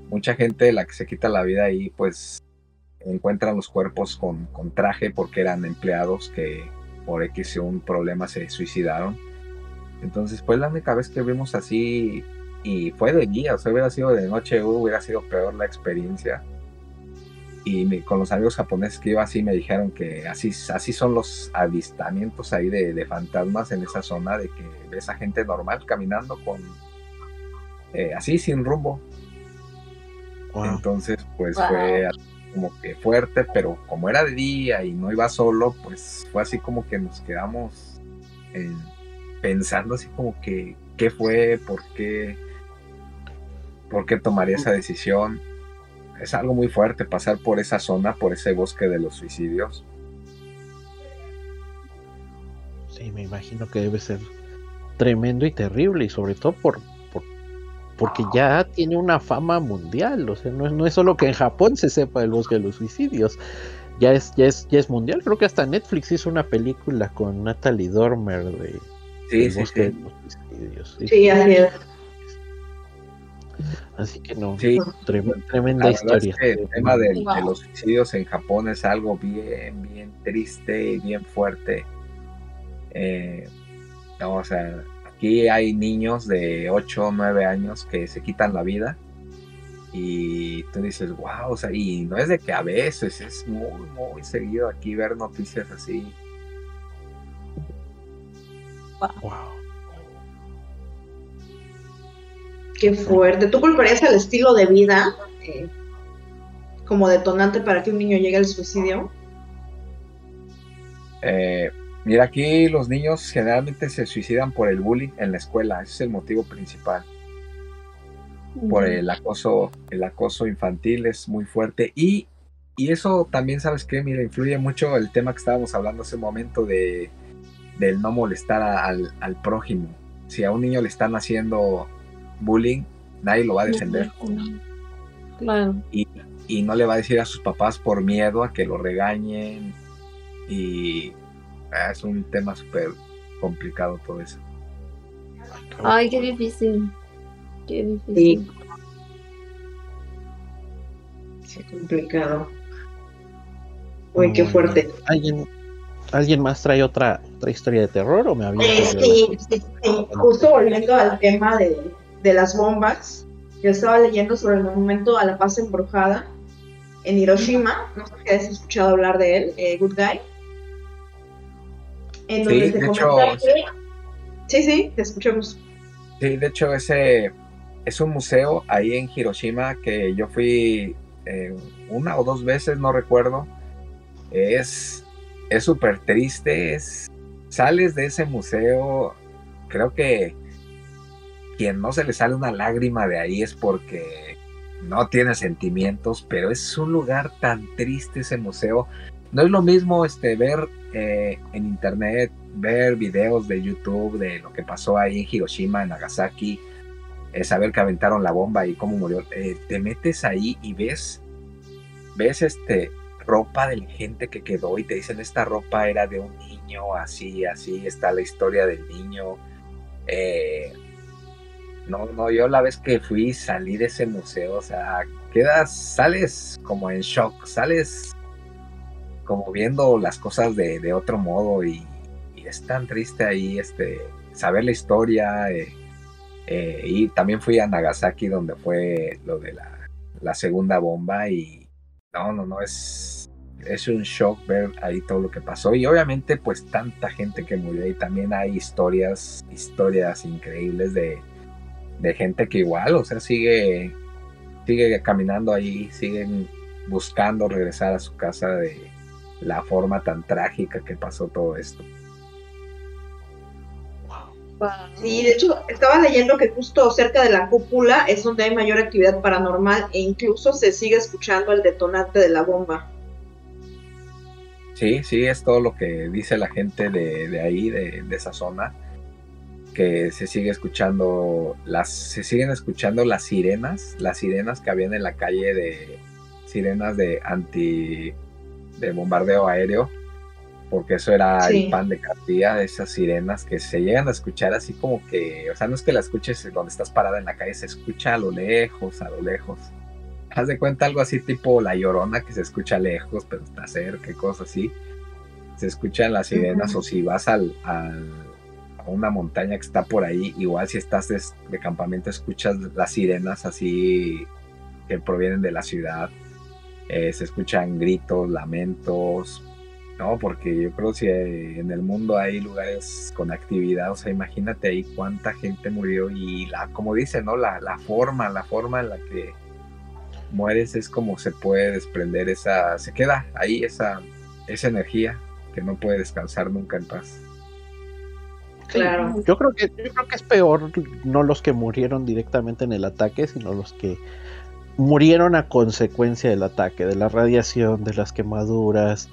S4: mucha gente la que se quita la vida ahí pues encuentran los cuerpos con, con traje porque eran empleados que por X o un problema se suicidaron. Entonces pues la única vez que vimos así y fue de día, o sea, hubiera sido de noche, hubiera sido peor la experiencia. Y me- con los amigos japoneses que iba así me dijeron que así, así son los avistamientos ahí de, de fantasmas en esa zona, de que ves a gente normal caminando con eh, así sin rumbo.
S3: Wow.
S4: Entonces, pues
S2: Wow.
S4: fue como que fuerte, pero como era de día y no iba solo, pues fue así como que nos quedamos eh, pensando así como que qué fue, por qué, por qué tomaría esa decisión. Es algo muy fuerte pasar por esa zona, por ese bosque de los suicidios.
S3: Sí, me imagino que debe ser tremendo y terrible, y sobre todo por, por porque ya tiene una fama mundial. O sea, no es, no es solo que en Japón se sepa el bosque de los suicidios. Ya es, ya es, ya es mundial. Creo que hasta Netflix hizo una película con Natalie Dormer de Sí,
S1: sí,
S3: sí.
S1: Sí, así es.
S3: Así que no, sí, tremenda, historia.
S4: el tema de, los suicidios en Japón es algo bien, bien triste y bien fuerte. Eh, no, o sea, aquí hay niños de 8 o 9 años que se quitan la vida y tú dices, wow, o sea, y no es de que a veces, es muy, muy seguido aquí ver noticias así.
S3: Wow.
S1: Qué fuerte. ¿Tú culparías el estilo de vida eh, como detonante para que un niño llegue al suicidio?
S4: Eh, mira, aquí los niños generalmente se suicidan por el bullying en la escuela. Ese es el motivo principal. Por el acoso, el acoso infantil es muy fuerte. Y, y eso también, ¿sabes qué? Mira, influye mucho el tema que estábamos hablando hace un momento de del no molestar al, al prójimo. Si a un niño le están haciendo bullying, nadie lo va a defender.
S2: Claro.
S4: Y, no le va a decir a sus papás por miedo a que lo regañen. Y es un tema súper complicado todo eso.
S2: Ay, qué difícil. Qué difícil.
S1: Sí. complicado. Uy, qué fuerte.
S3: ¿Alguien, ¿Alguien más trae otra, otra historia de terror o me había
S1: eh, sí, sí, Justo volviendo al tema de, de las bombas. Yo estaba leyendo sobre el monumento a la paz embrujada en Hiroshima. No sé si has escuchado hablar de él, eh, Good Guy. En donde se hecho, Sí, sí, te escuchamos.
S4: Sí, de hecho, ese es un museo ahí en Hiroshima que yo fui eh, una o dos veces, no recuerdo. Es súper triste. Es, sales de ese museo, creo que quien no se le sale una lágrima de ahí es porque no tiene sentimientos, pero es un lugar tan triste ese museo. No es lo mismo este, ver eh, en internet, ver videos de YouTube de lo que pasó ahí en Hiroshima, en Nagasaki, eh, saber que aventaron la bomba y cómo murió. Eh, te metes ahí y ves, ves este ropa de gente que quedó y te dicen esta ropa era de un niño, así, así está la historia del niño. Eh, no, no, yo la vez que fui salí de ese museo, o sea, quedas, sales como en shock, sales como viendo las cosas de, otro modo y, es tan triste ahí este, saber la historia. Eh, eh, y también fui a Nagasaki donde fue lo de la, la, segunda bomba y no, no, no, es, es un shock ver ahí todo lo que pasó y obviamente pues tanta gente que murió y también hay historias, historias increíbles de, de gente que igual, o sea, sigue, sigue caminando ahí, siguen buscando regresar a su casa de la forma tan trágica que pasó todo esto.
S1: Sí, de hecho, estaba leyendo que justo cerca de la cúpula es donde hay mayor actividad paranormal e incluso se sigue escuchando el detonante de la bomba.
S4: Sí, sí, es todo lo que dice la gente de, de ahí, de, de esa zona que se sigue escuchando las se siguen escuchando las sirenas, las sirenas que habían en la calle de sirenas de anti de bombardeo aéreo, porque eso era el pan de cada de esas sirenas que se llegan a escuchar así como que, o sea, no es que la escuches donde estás parada en la calle, se escucha a lo lejos, a lo lejos. Haz de cuenta algo así tipo la llorona que se escucha lejos, pero está cerca, cosas así. Se escuchan las sirenas, o si vas al una montaña que está por ahí, igual si estás de, campamento escuchas las sirenas así que provienen de la ciudad, eh, se escuchan gritos, lamentos, ¿no? Porque yo creo que en el mundo hay lugares con actividad, o sea, imagínate ahí cuánta gente murió y la, como dice, ¿no? La, la forma, la forma en la que mueres es como se puede desprender esa, se queda ahí esa, esa energía que no puede descansar nunca en paz.
S1: Claro.
S3: Yo creo que yo creo que es peor no los que murieron directamente en el ataque, sino los que murieron a consecuencia del ataque, de la radiación, de las quemaduras,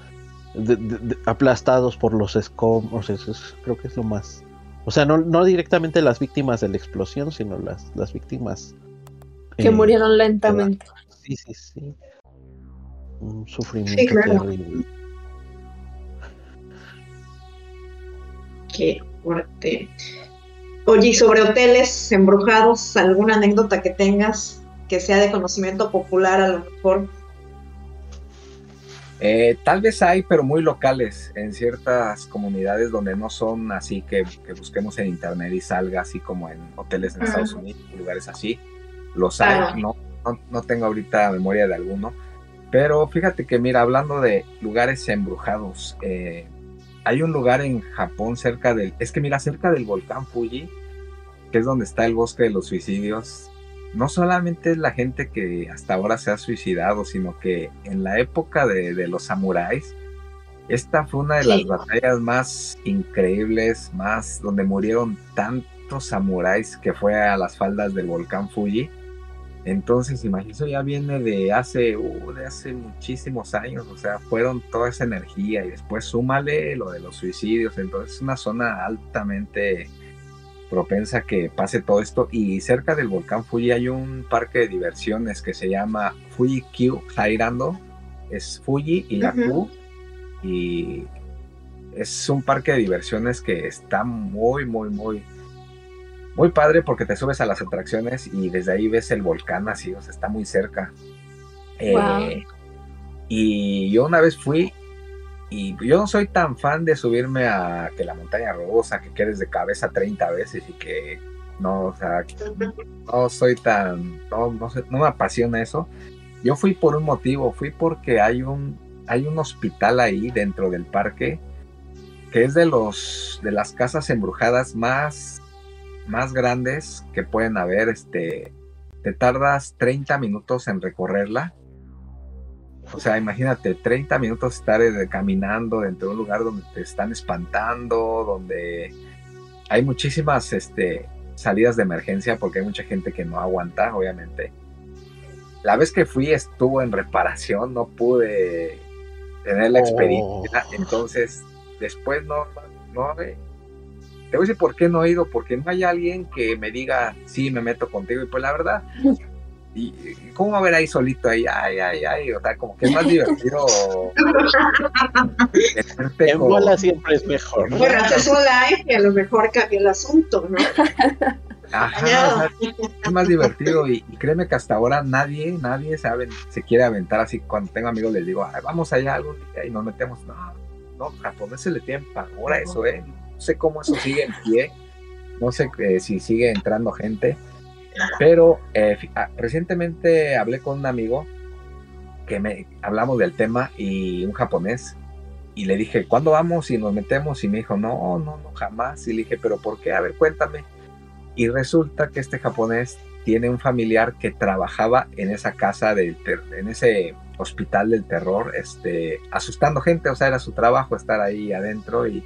S3: aplastados por los escombros. Eso creo que es lo más. O sea, no, no directamente las víctimas de la explosión, sino las, las víctimas
S2: que eh, murieron lentamente.
S3: Sí, sí, sí. Un sufrimiento terrible.
S1: Qué fuerte. Oye, y sobre hoteles embrujados, ¿alguna anécdota que tengas que sea de conocimiento popular a lo mejor?
S4: Eh, tal vez hay, pero muy locales, en ciertas comunidades donde no son así que, busquemos en internet y salga así como en hoteles en Estados Unidos, lugares así. Los hay, no, no, tengo ahorita memoria de alguno. Pero fíjate que, mira, hablando de lugares embrujados, eh, hay un lugar en Japón cerca del, es que mira, cerca del volcán Fuji, que es donde está el bosque de los suicidios, no solamente es la gente que hasta ahora se ha suicidado, sino que en la época de, los samuráis, esta fue una de las batallas más increíbles, más donde murieron tantos samuráis que fue a las faldas del volcán Fuji. Entonces, imagínense, ya viene de hace, uh, de hace muchísimos años, o sea, fueron toda esa energía y después súmale lo de los suicidios, entonces es una zona altamente propensa que pase todo esto. Y cerca del volcán Fuji hay un parque de diversiones que se llama Fuji Q Hairando, es Fuji y la Q. Y es un parque de diversiones que está muy, muy, muy, muy padre porque te subes a las atracciones y desde ahí ves el volcán así, o sea, está muy cerca. Eh, y yo una vez fui y yo no soy tan fan de subirme a que la montaña rosa, que quedes de cabeza 30 veces y que no, o sea, no soy tan, no, no, no me apasiona eso. Yo fui por un motivo, fui porque hay un, hay un hospital ahí dentro del parque que es de los de las casas embrujadas más más grandes que pueden haber, este, te tardas 30 minutos en recorrerla. O sea, imagínate, 30 minutos estar eh, caminando dentro de un lugar donde te están espantando, donde hay muchísimas este, salidas de emergencia porque hay mucha gente que no aguanta, obviamente. La vez que fui estuvo en reparación, no pude tener la experiencia, oh. entonces después no, no, te voy a decir por qué no he ido, porque no hay alguien que me diga, sí, me meto contigo. Y pues la verdad, [LAUGHS] y, ¿cómo va a ver ahí solito ahí? Ay, ay, ay, o sea, como que es más divertido. [LAUGHS]
S3: en bola siempre es mejor.
S1: Bueno, haces un live y a lo mejor cambia el asunto, ¿no?
S4: Ajá, es más divertido y, créeme que hasta ahora nadie, nadie sabe, se quiere aventar así. Cuando tengo amigos les digo, vamos allá algún día y nos metemos. No, no, japoneses le tienen ahora eso, ¿eh? No sé cómo eso sigue en pie, no sé eh, si sigue entrando gente, pero eh, ah, recientemente hablé con un amigo que me hablamos del tema y un japonés y le dije, ¿cuándo vamos y nos metemos? Y me dijo, no, no, no, jamás. Y le dije, ¿pero por qué? A ver, cuéntame. Y resulta que este japonés tiene un familiar que trabajaba en esa casa del en ese hospital del terror, este, asustando gente, o sea, era su trabajo estar ahí adentro y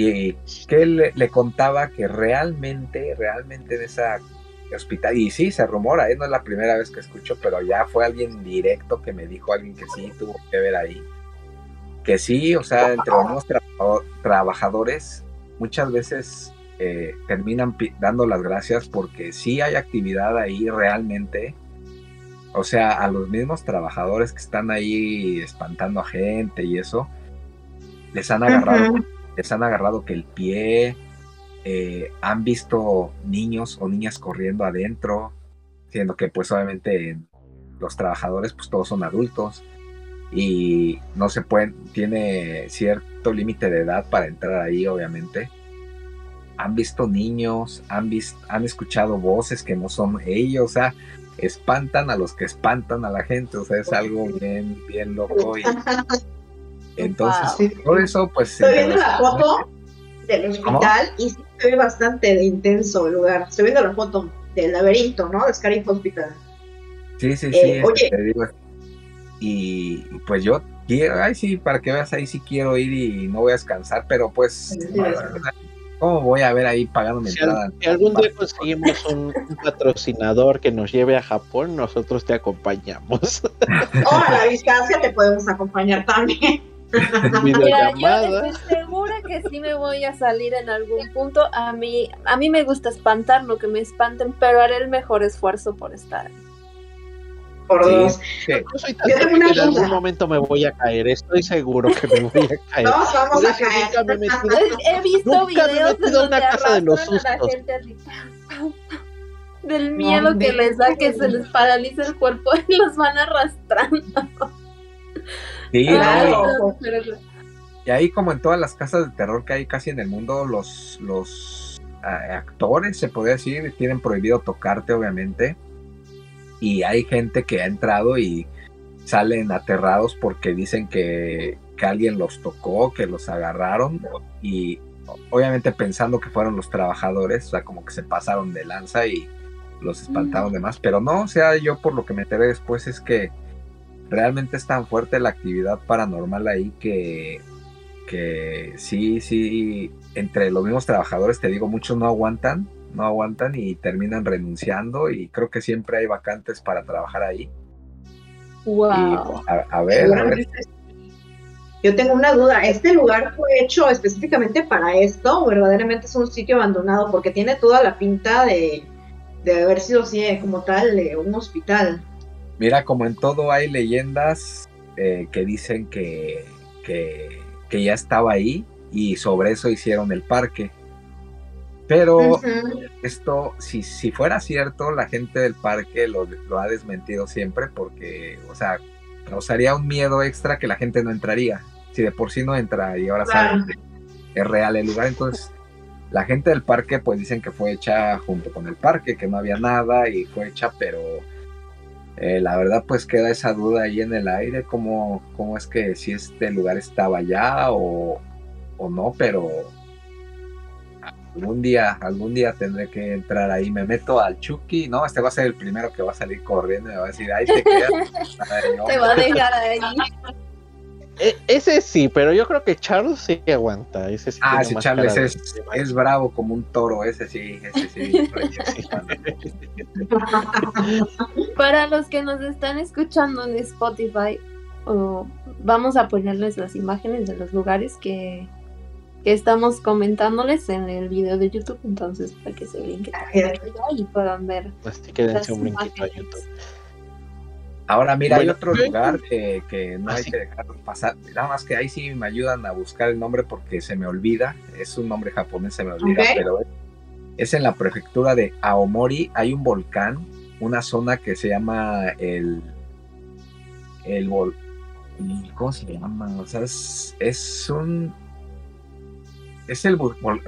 S4: y que él le, contaba que realmente, realmente en esa hospital, y sí, se rumora, ¿eh? no es la primera vez que escucho, pero ya fue alguien directo que me dijo, alguien que sí tuvo que ver ahí, que sí, o sea, entre unos trabajadores muchas veces eh, terminan dando las gracias porque sí hay actividad ahí realmente. O sea, a los mismos trabajadores que están ahí espantando a gente y eso, les han agarrado les han agarrado que el pie, eh, han visto niños o niñas corriendo adentro, siendo que pues obviamente los trabajadores pues todos son adultos y no se pueden, tiene cierto límite de edad para entrar ahí obviamente. Han visto niños, han, visto, han escuchado voces que no son ellos, o sea, espantan a los que espantan a la gente, o sea, es algo bien, bien loco y [LAUGHS] entonces, por eso, pues...
S1: Estoy viendo la foto del hospital y sí se ve bastante intenso el lugar. Estoy viendo la foto del laberinto, ¿no? De Scaring Hospital.
S4: Sí, sí, sí. Eh, oye. Te digo. Y pues yo quiero, ay, sí, para que veas ahí sí quiero ir y no voy a descansar, pero pues... ¿Cómo voy a ver ahí pagando mi entrada?
S3: Si algún día conseguimos un, patrocinador que nos lleve a Japón, nosotros te acompañamos. [LAUGHS]
S1: O a la distancia te podemos acompañar también. [LAUGHS]
S2: Mira, yo segura que sí me voy a salir en algún punto. A mí, a mí me gusta espantar, lo que me espanten, pero haré el mejor esfuerzo por estar.
S1: Por
S4: Sí,
S1: dos.
S4: que-
S3: Yo soy tan
S1: Yo tengo una
S3: que en algún momento me voy a caer, estoy seguro que me voy a [LAUGHS] caer.
S1: Todos vamos a
S3: nunca me he
S1: caer.
S3: metido. [LAUGHS]
S2: He visto
S3: Nunca me he
S2: videos en donde
S3: una casa de los
S2: a la
S3: sustos.
S2: gente. Del miedo
S1: No,
S2: que les da que se les paraliza el cuerpo [LAUGHS] y los van arrastrando.
S4: sí,
S1: Claro.
S4: no, y-
S2: Pero-
S4: Y ahí, como en todas las casas de terror que hay casi en el mundo, los, los actores, se podría decir, tienen prohibido tocarte, obviamente. Y hay gente que ha entrado y salen aterrados porque dicen que, que alguien los tocó, que los agarraron. Y obviamente pensando que fueron los trabajadores, o sea, como que se pasaron de lanza y los espantaron de más. Pero no, o sea, yo por lo que me enteré después es que realmente es tan fuerte la actividad paranormal ahí que que sí, sí, entre los mismos trabajadores, te digo, muchos no aguantan, no aguantan y terminan renunciando y creo que siempre hay vacantes para trabajar ahí. Y
S2: Wow.
S4: a, a ver, a ver,
S1: Yo tengo una duda, ¿este lugar fue hecho específicamente para esto o verdaderamente es un sitio abandonado? Porque tiene toda la pinta de, de haber sido así, eh, como tal, un hospital.
S4: mira, como en todo hay leyendas eh, que dicen que, que, que ya estaba ahí y sobre eso hicieron el parque. Pero esto, si, si fuera cierto, la gente del parque lo, lo ha desmentido siempre porque, o sea, causaría un miedo extra que la gente no entraría. Si de por sí no entra y ahora
S1: Claro.
S4: saben que es real el lugar, entonces la gente del parque pues dicen que fue hecha junto con el parque, que no había nada y fue hecha, pero eh, la verdad pues queda esa duda ahí en el aire, cómo, cómo es que si este lugar estaba allá o, o no, pero algún día, algún día tendré que entrar ahí, me meto al Chucky, no, este va a ser el primero que va a salir corriendo y me va a decir, ahí te quedas. [LAUGHS] Ay.
S2: Te va a dejar ahí.
S3: E- ese sí, pero yo creo que Charles sí aguanta. Ese sí
S4: Ah, sí, Charles es,
S3: de-
S4: es bravo como un toro, ese sí, ese sí. [LAUGHS] [LAUGHS]
S2: Para los que nos están escuchando en Spotify, oh, vamos a ponerles las imágenes de los lugares que, que estamos comentándoles en el video de YouTube, entonces para que se brinquen y puedan ver.
S3: Así que dense un brinquito a. YouTube.
S4: Ahora mira, hay otro lugar que, que no
S3: Ah,
S4: hay
S3: sí.
S4: que dejar pasar. Nada más que ahí sí me ayudan a buscar el nombre porque se me olvida. Es un nombre japonés, se me olvida, pero es, es en la prefectura de Aomori. Hay un volcán, una zona que se llama el. El vol. ¿Cómo se llama? O sea, es, es un. Es el.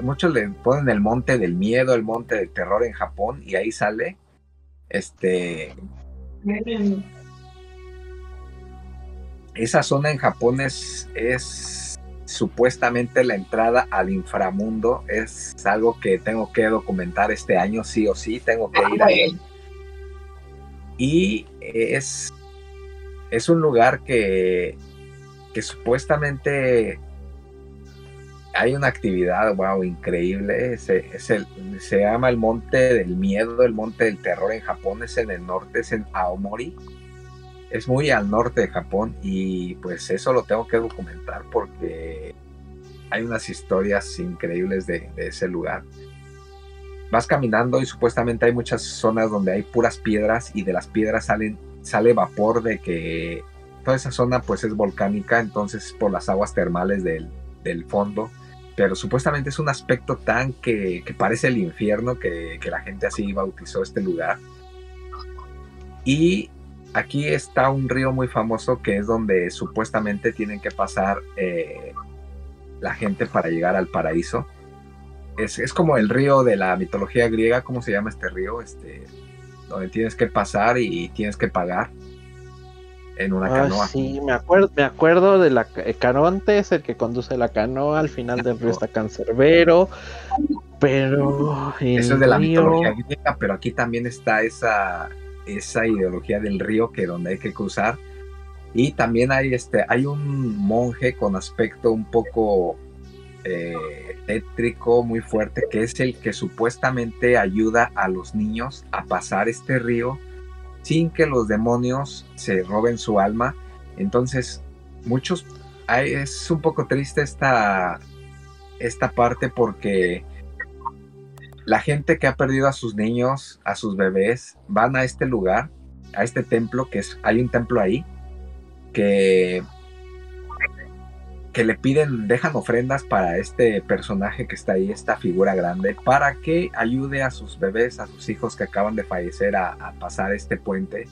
S4: Muchos le ponen el monte del miedo, el monte del terror en Japón, y ahí sale. Este. Esa zona en Japón es, es supuestamente la entrada al inframundo. Es algo que tengo que documentar este año, sí o sí, tengo que ir ahí. Y es, es un lugar que, que supuestamente hay una actividad, wow, increíble. Se, es el, se llama el Monte del Miedo, el Monte del Terror en Japón, es en el norte, es en Aomori es muy al norte de Japón y pues eso lo tengo que documentar porque hay unas historias increíbles de, de, ese lugar. Vas caminando y supuestamente hay muchas zonas donde hay puras piedras y de las piedras salen, sale vapor de que toda esa zona pues es volcánica, entonces por las aguas termales del, del fondo. Pero supuestamente es un aspecto tan que, que parece el infierno que, que la gente así bautizó este lugar. Y aquí está un río muy famoso que es donde supuestamente tienen que pasar eh, la gente para llegar al paraíso. Es, es, como el río de la mitología griega, ¿cómo se llama este río? Este, donde tienes que pasar y tienes que pagar en una
S3: ah,
S4: canoa.
S3: Sí, me acuerdo, me acuerdo de la eh, Caronte, es el que conduce la canoa, al final del río está Cancerbero, pero
S4: eso es de la río... mitología griega, pero aquí también está esa esa ideología del río que donde hay que cruzar. Y también hay este hay un monje con aspecto un poco eh, muy fuerte que es el que supuestamente ayuda a los niños a pasar este río sin que los demonios se roben su alma. Entonces muchos hay, es un poco triste esta esta parte porque la gente que ha perdido a sus niños, a sus bebés, van a este lugar a este templo, que es, hay un templo ahí, que, que le piden, dejan ofrendas para este personaje que está ahí, esta figura grande, para que ayude a sus bebés, a sus hijos que acaban de fallecer a, pasar este puente,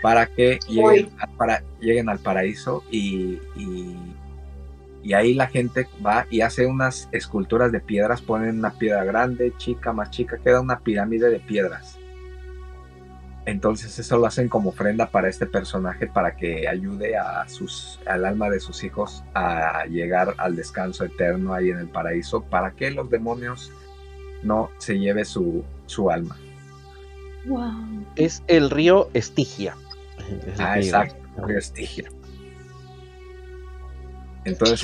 S4: para que lleguen, para, lleguen al paraíso y, y, y, ahí la gente va y hace unas esculturas de piedras, ponen una piedra grande, chica, más chica, queda una pirámide de piedras entonces eso lo hacen como ofrenda para este personaje para que ayude a sus, al alma de sus hijos a llegar al descanso eterno ahí en el paraíso para que los demonios no se lleve su, su alma.
S3: Wow. Es el río Estigia.
S4: ah, exacto, el río Estigia. Entonces,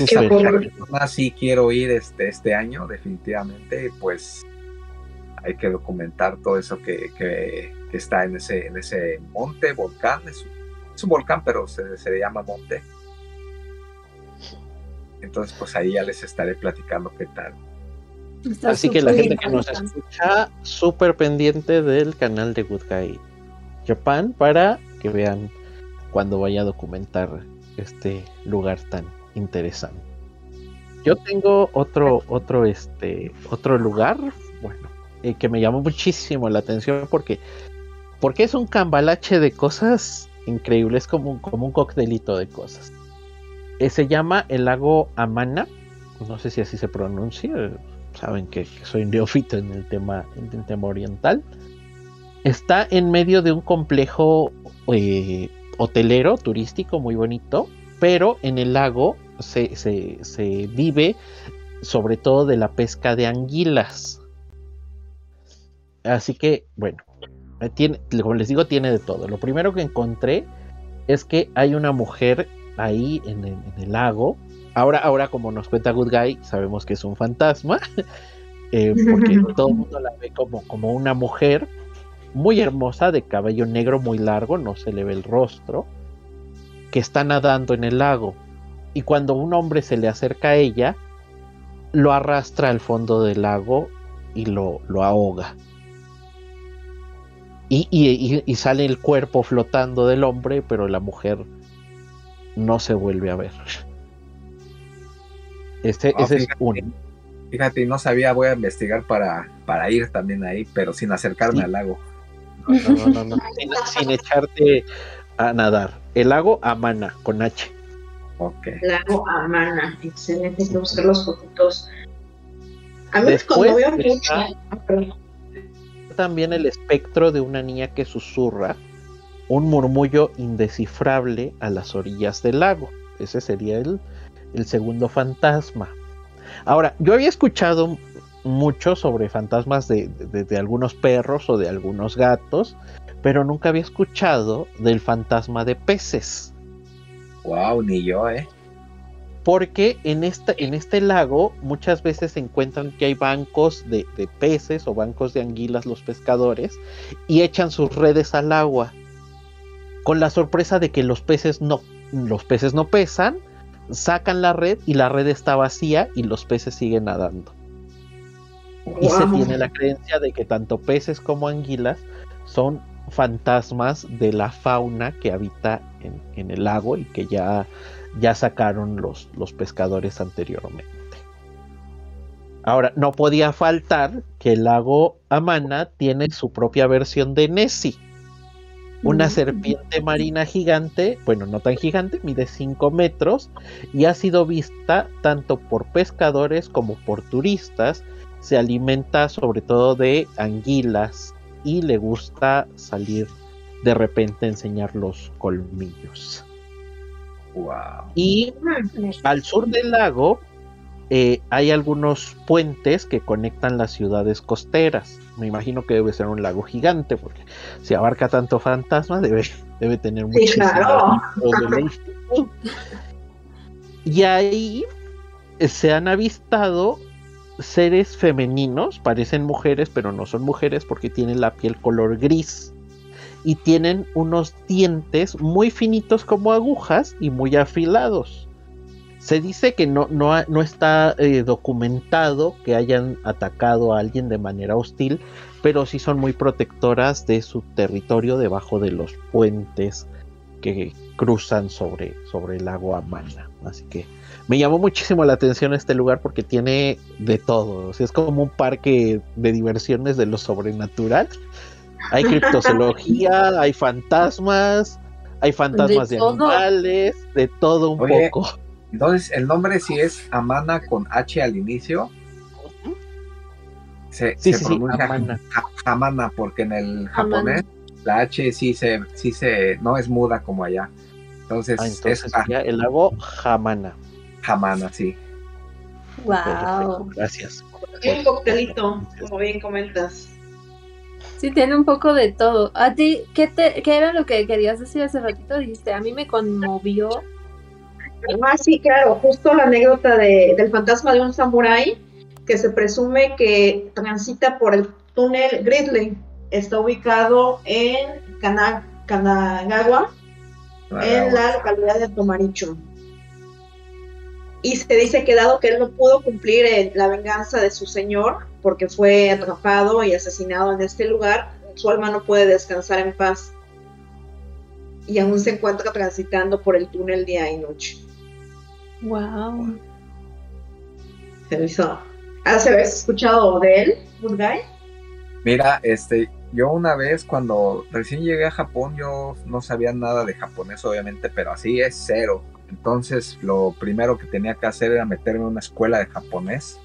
S4: sí quiero ir este, este año, definitivamente, pues hay que documentar todo eso que, que que está en ese, en ese monte, volcán, es un, volcán, pero se, se, llama monte. Entonces, pues ahí ya les estaré platicando qué tal.
S3: Así que la gente que nos escucha, súper pendiente del canal de Good Guy Japan para que vean cuando vaya a documentar este lugar tan interesante. Yo tengo otro, otro, este, otro lugar, bueno, eh, que me llamó muchísimo la atención porque porque es un cambalache de cosas increíbles, como un, como un coctelito de cosas. Eh, se llama el lago Amana, no sé si así se pronuncia, saben que, soy neófito en el tema, en el tema oriental. Está en medio de un complejo eh, hotelero, turístico, muy bonito, pero en el lago se, se vive sobre todo de la pesca de anguilas. Así que, bueno, eh, tiene, como les digo, tiene de todo. Lo primero que encontré es que hay una mujer ahí en el, lago. Ahora, ahora, como nos cuenta Good Guy, sabemos que es un fantasma. [LAUGHS] Eh, porque [LAUGHS] todo el mundo la ve como, como una mujer muy hermosa, de cabello negro muy largo, no se le ve el rostro, que está nadando en el lago. Y cuando un hombre se le acerca a ella, lo arrastra al fondo del lago y lo, lo ahoga. Y, sale el cuerpo flotando del hombre, pero la mujer no se vuelve a ver. Este, ese es uno.
S4: Fíjate, no sabía, voy a investigar para, para ir también ahí, pero sin acercarme al lago.
S3: No, no, no, [LAUGHS] sin, echarte a nadar. El lago Amana, con H.
S1: Ok. Lago Amana, excelente, hay que buscar los fotitos. A mí cuando veo mucho
S3: también el espectro de una niña que susurra un murmullo indescifrable a las orillas del lago. Ese sería el, el segundo fantasma. Ahora, yo había escuchado mucho sobre fantasmas de, de, algunos perros o de algunos gatos, pero nunca había escuchado del fantasma de peces.
S4: Wow, ni yo, eh
S3: porque en, esta, en este lago muchas veces se encuentran que hay bancos de, peces o bancos de anguilas los pescadores y echan sus redes al agua con la sorpresa de que los peces no, los peces no pesan, sacan la red y la red está vacía y los peces siguen nadando. Y se tiene la creencia de que tanto peces como anguilas son fantasmas de la fauna que habita en, en el lago y que ya ya sacaron los, los pescadores anteriormente. Ahora, no podía faltar que el lago Amana tiene su propia versión de Nessie. Una mm. serpiente marina gigante, bueno, no tan gigante, mide 5 metros y ha sido vista tanto por pescadores como por turistas. Se alimenta sobre todo de anguilas y le gusta salir de repente a enseñar los colmillos. Y al sur del lago eh, hay algunos puentes que conectan las ciudades costeras. Me imagino que debe ser un lago gigante, porque si abarca tanto fantasma, debe, debe tener mucho. [LAUGHS] Y ahí se han avistado seres femeninos, parecen mujeres, pero no son mujeres porque tienen la piel color gris y tienen unos dientes muy finitos como agujas y muy afilados. Se dice que no, no, no está eh, documentado que hayan atacado a alguien de manera hostil, pero sí son muy protectoras de su territorio debajo de los puentes que cruzan sobre, sobre el lago Amana. Así que me llamó muchísimo la atención este lugar porque tiene de todo. es como un parque de diversiones de lo sobrenatural. Hay criptozoología, [LAUGHS] hay fantasmas, hay fantasmas de, animales, de todo un poco.
S4: Entonces, el nombre sí es Amana con H al inicio. Se, pronuncia Amana. porque en el japonés la H sí se, sí se, no es muda como allá. Entonces,
S3: ah, es el lago Hamana.
S4: Hamana, sí.
S2: Wow.
S3: Gracias.
S1: un coctelito, como bien comentas.
S2: Sí, tiene un poco de todo. ¿A ti qué, te, qué era lo que querías decir hace ratito? Dijiste, a mí me conmovió.
S1: Ah, sí, claro, justo la anécdota de, del fantasma de un samurái que se presume que transita por el túnel Gridley. Está ubicado en Kanagawa, en la localidad de Tomaricho. Y se dice que dado que él no pudo cumplir la venganza de su señor, porque fue atrapado y asesinado en este lugar, su alma no puede descansar en paz. Y aún se encuentra transitando por el túnel día y noche.
S2: Wow.
S1: Se hizo. ¿Has escuchado de él, Good
S4: Mira, este, yo una vez cuando recién llegué a Japón, yo no sabía nada de japonés, obviamente, pero así es cero. Entonces, lo primero que tenía que hacer era meterme en una escuela de japonés.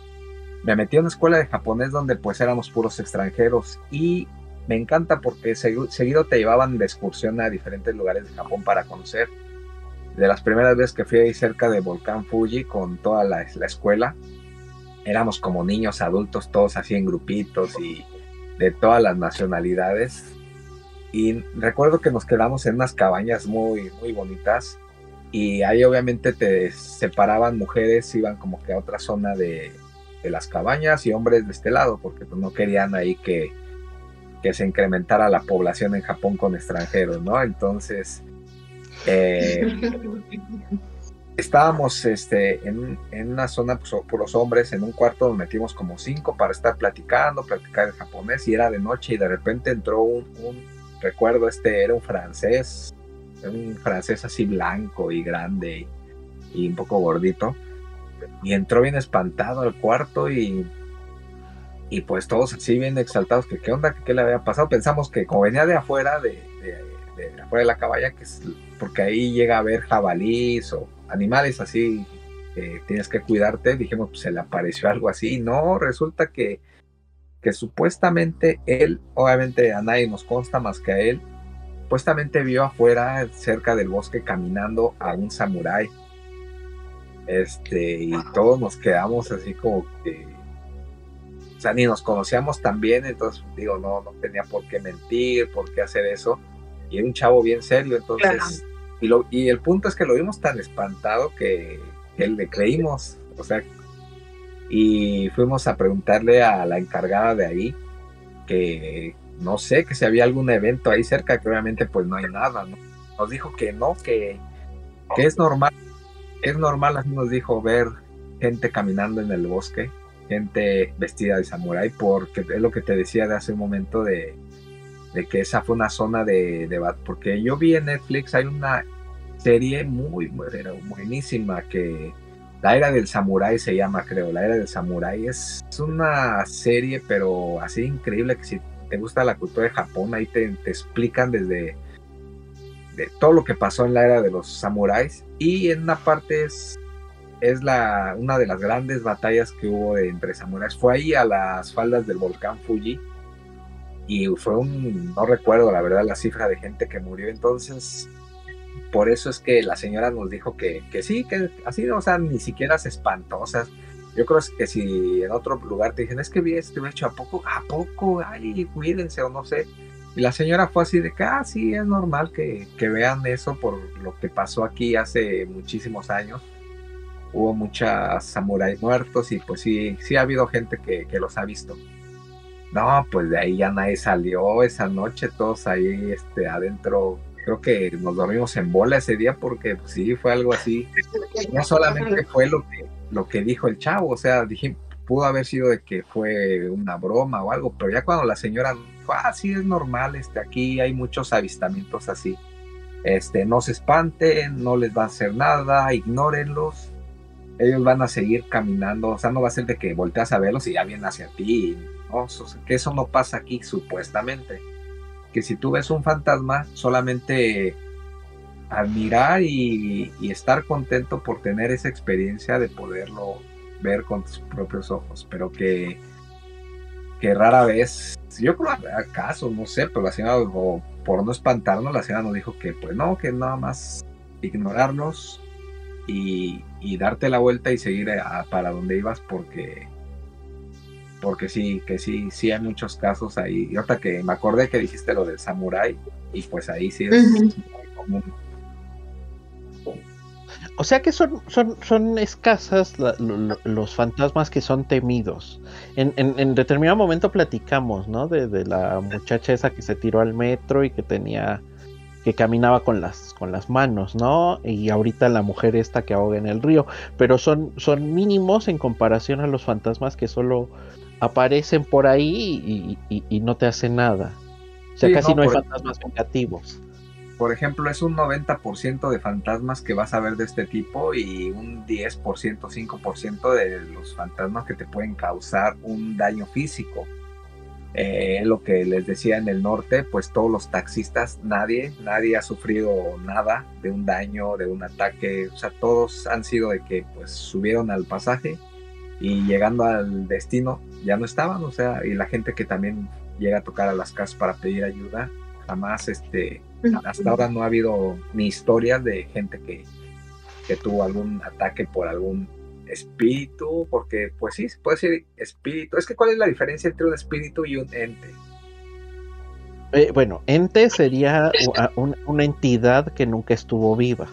S4: Me metí en una escuela de japonés donde pues éramos puros extranjeros y me encanta porque seguido te llevaban de excursión a diferentes lugares de Japón para conocer. De las primeras veces que fui ahí cerca de Volcán Fuji con toda la, la escuela, éramos como niños adultos, todos así en grupitos y de todas las nacionalidades. Y recuerdo que nos quedamos en unas cabañas muy, muy bonitas. Y ahí obviamente te separaban mujeres, iban como que a otra zona de, de las cabañas y hombres de este lado, porque pues, no querían ahí que, que se incrementara la población en Japón con extranjeros, ¿no? Entonces, eh, [LAUGHS] estábamos este, en, una zona pues, por los hombres, en un cuarto nos metimos como cinco para estar platicando, platicar en japonés y era de noche y de repente entró un, recuerdo, este era un francés, un francés así blanco y grande y, un poco gordito y entró bien espantado al cuarto y y pues todos así bien exaltados que qué onda, qué le había pasado. Pensamos que como venía de afuera, de, de, afuera de la caballa, que es porque ahí llega a ver jabalís o animales así, tienes que cuidarte, dijimos, pues se le apareció algo así. No, resulta que, que supuestamente él, obviamente a nadie nos consta más que a él, supuestamente vio afuera, cerca del bosque, caminando a un samurái. Este, y todos nos quedamos así como que, o sea, ni nos conocíamos tan bien, entonces digo, no, no tenía por qué mentir, por qué hacer eso. Y era un chavo bien serio, entonces y, el punto es que lo vimos tan espantado que, le creímos, o sea, y fuimos a preguntarle a la encargada de ahí que no sé, que si había algún evento ahí cerca, que obviamente pues no hay nada, ¿no? Nos dijo que no, que, que es normal, es normal, así nos dijo, ver gente caminando en el bosque, gente vestida de samurái, porque es lo que te decía de hace un momento de, de que esa fue una zona de debate, porque yo vi en Netflix, hay una serie muy, buenísima que La Era del Samurái se llama, creo, La Era del Samurái es, una serie, pero así increíble que si te gusta la cultura de Japón, ahí te, explican desde de todo lo que pasó en la era de los samuráis y en una parte es es la, una de las grandes batallas que hubo entre samuráis. Fue ahí a las faldas del volcán Fuji y fue un, no recuerdo la verdad la cifra de gente que murió, entonces por eso es que la señora nos dijo que, que sí, que así, o sea, ni siquiera espantosas. Yo creo que si en otro lugar te dicen, es que vi este hecho, ¿a poco? ¿A poco? Ay, cuídense o no sé. Y la señora fue así de que, ah, sí, es normal que, que vean eso por lo que pasó aquí hace muchísimos años. Hubo muchas samuráis muertos y pues sí, sí ha habido gente que, que los ha visto. No, pues de ahí ya nadie salió esa noche, todos ahí este, adentro creo que nos dormimos en bola ese día porque pues, sí, fue algo así. [LAUGHS] No solamente fue lo que, lo que dijo el chavo, o sea, dije, pudo haber sido de que fue una broma o algo, pero ya cuando la señora ah, sí, es normal, este, aquí hay muchos avistamientos así. Este, no se espanten, no les va a hacer nada, ignórenlos. Ellos van a seguir caminando, o sea, no va a ser de que volteas a verlos y ya vienen hacia ti. que eso no pasa aquí, supuestamente. Que si tú ves un fantasma, solamente admirar y, y estar contento por tener esa experiencia de poderlo ver con tus propios ojos, pero que, que rara vez, yo creo acaso, no sé, pero la señora, por no espantarnos, la señora nos dijo que pues no, que nada más ignorarnos y, y darte la vuelta y seguir para donde ibas porque porque sí, que sí, sí hay muchos casos ahí. Y ahorita que me acordé que dijiste lo del samurái, y pues ahí sí es muy común
S3: o sea que son, son, son escasas los fantasmas que son temidos. En, en, determinado momento platicamos, ¿no? De, la muchacha esa que se tiró al metro y que tenía, que caminaba con las, con las manos, ¿no? Y ahorita la mujer esta que ahoga en el río. Pero son, son mínimos en comparación a los fantasmas que solo aparecen por ahí y, no te hacen nada. O sea, casi no, hay fantasmas negativos
S4: por ejemplo, es un 90% de fantasmas que vas a ver de este tipo y un 10%, 5% de los fantasmas que te pueden causar un daño físico. Eh, lo que les decía en el norte, pues todos los taxistas, nadie, nadie ha sufrido nada de un daño, de un ataque, o sea, todos han sido de que pues subieron al pasaje y llegando al destino ya no estaban, o sea, y la gente que también llega a tocar a las casas para pedir ayuda, jamás este hasta ahora no ha habido ni historias de gente que, que tuvo algún ataque por algún espíritu, porque pues sí, puede ser espíritu. Es que ¿cuál es la diferencia entre un espíritu y un ente?
S3: Eh, bueno, ente sería una entidad que nunca estuvo viva.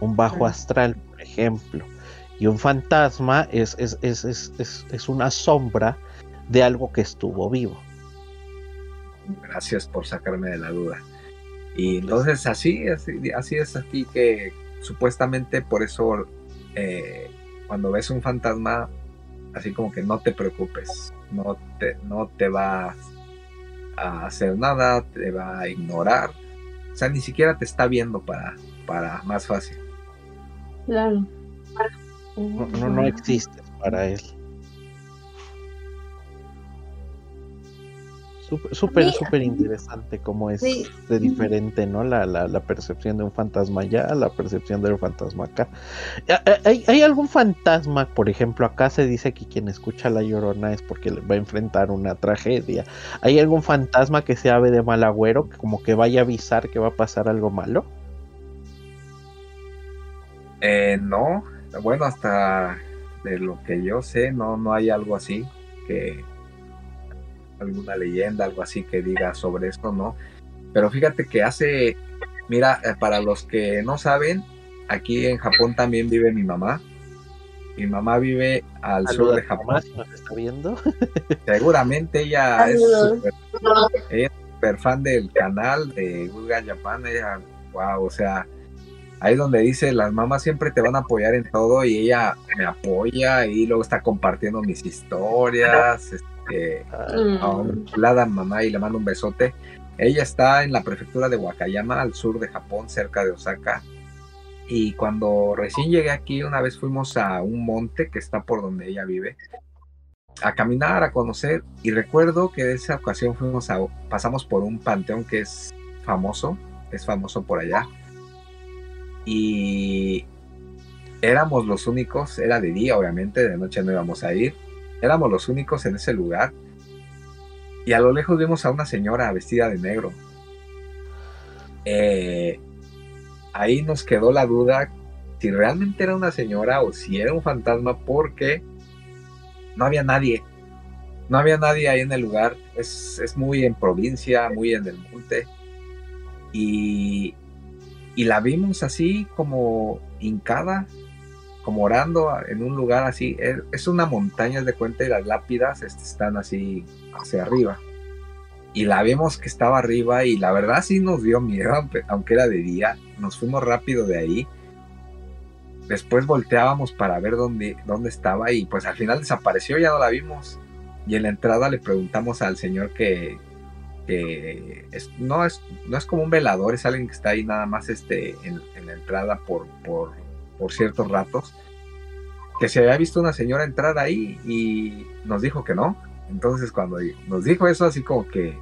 S3: Un bajo astral, por ejemplo. Y un fantasma es, es, es, es, una sombra de algo que estuvo vivo.
S4: Gracias por sacarme de la duda. Y entonces así, así, así es aquí que supuestamente por eso eh, cuando ves un fantasma, así como que no te preocupes, no te, no te va a hacer nada, te va a ignorar, o sea, ni siquiera te está viendo para, para más fácil.
S2: Claro.
S3: No, no, no existes para él. Súper, súper interesante cómo es de diferente, ¿no? La, la, percepción de un fantasma allá, la percepción de un fantasma acá. ¿Hay, ¿Hay, algún fantasma, por ejemplo, acá se dice que quien escucha la llorona es porque va a enfrentar una tragedia? ¿Hay algún fantasma que se ave de mal agüero, que como que vaya a avisar que va a pasar algo malo?
S4: Eh, no, bueno, hasta de lo que yo sé, no, no hay algo así que alguna leyenda, algo así que diga sobre esto, ¿no? Pero fíjate que hace, mira, eh, para los que no saben, aquí en Japón también vive mi mamá. Mi mamá vive al sur de Japón.
S3: está viendo?
S4: Seguramente ella es súper fan del canal de Google Japan. Ella, wow, o sea, ahí donde dice las mamás siempre te van a apoyar en todo y ella me apoya y luego está compartiendo mis historias. Eh, a mamá y le mando un besote. Ella está en la prefectura de Wakayama, al sur de Japón, cerca de Osaka. Y cuando recién llegué aquí, una vez fuimos a un monte que está por donde ella vive, a caminar, a conocer. Y recuerdo que de esa ocasión fuimos a, pasamos por un panteón que es famoso, es famoso por allá. Y éramos los únicos, era de día obviamente, de noche no íbamos a ir Éramos los únicos en ese lugar. Y a lo lejos vimos a una señora vestida de negro. Eh, ahí nos quedó la duda si realmente era una señora o si era un fantasma porque no había nadie. No había nadie ahí en el lugar. Es, es muy en provincia, muy en el monte. Y, y la vimos así como hincada como orando en un lugar así. Es una montaña de cuenta y las lápidas este, están así hacia arriba. y la vimos que estaba arriba y la verdad sí nos dio miedo, aunque era de día. Nos fuimos rápido de ahí. Después volteábamos para ver dónde, dónde estaba y pues al final desapareció, ya no la vimos. Y en la entrada le preguntamos al señor que, no, es, no es como un velador, es alguien que está ahí nada más este, en, la entrada por, por, por ciertos ratos, que se había visto una señora entrar ahí y nos dijo que no, entonces cuando nos dijo eso así como que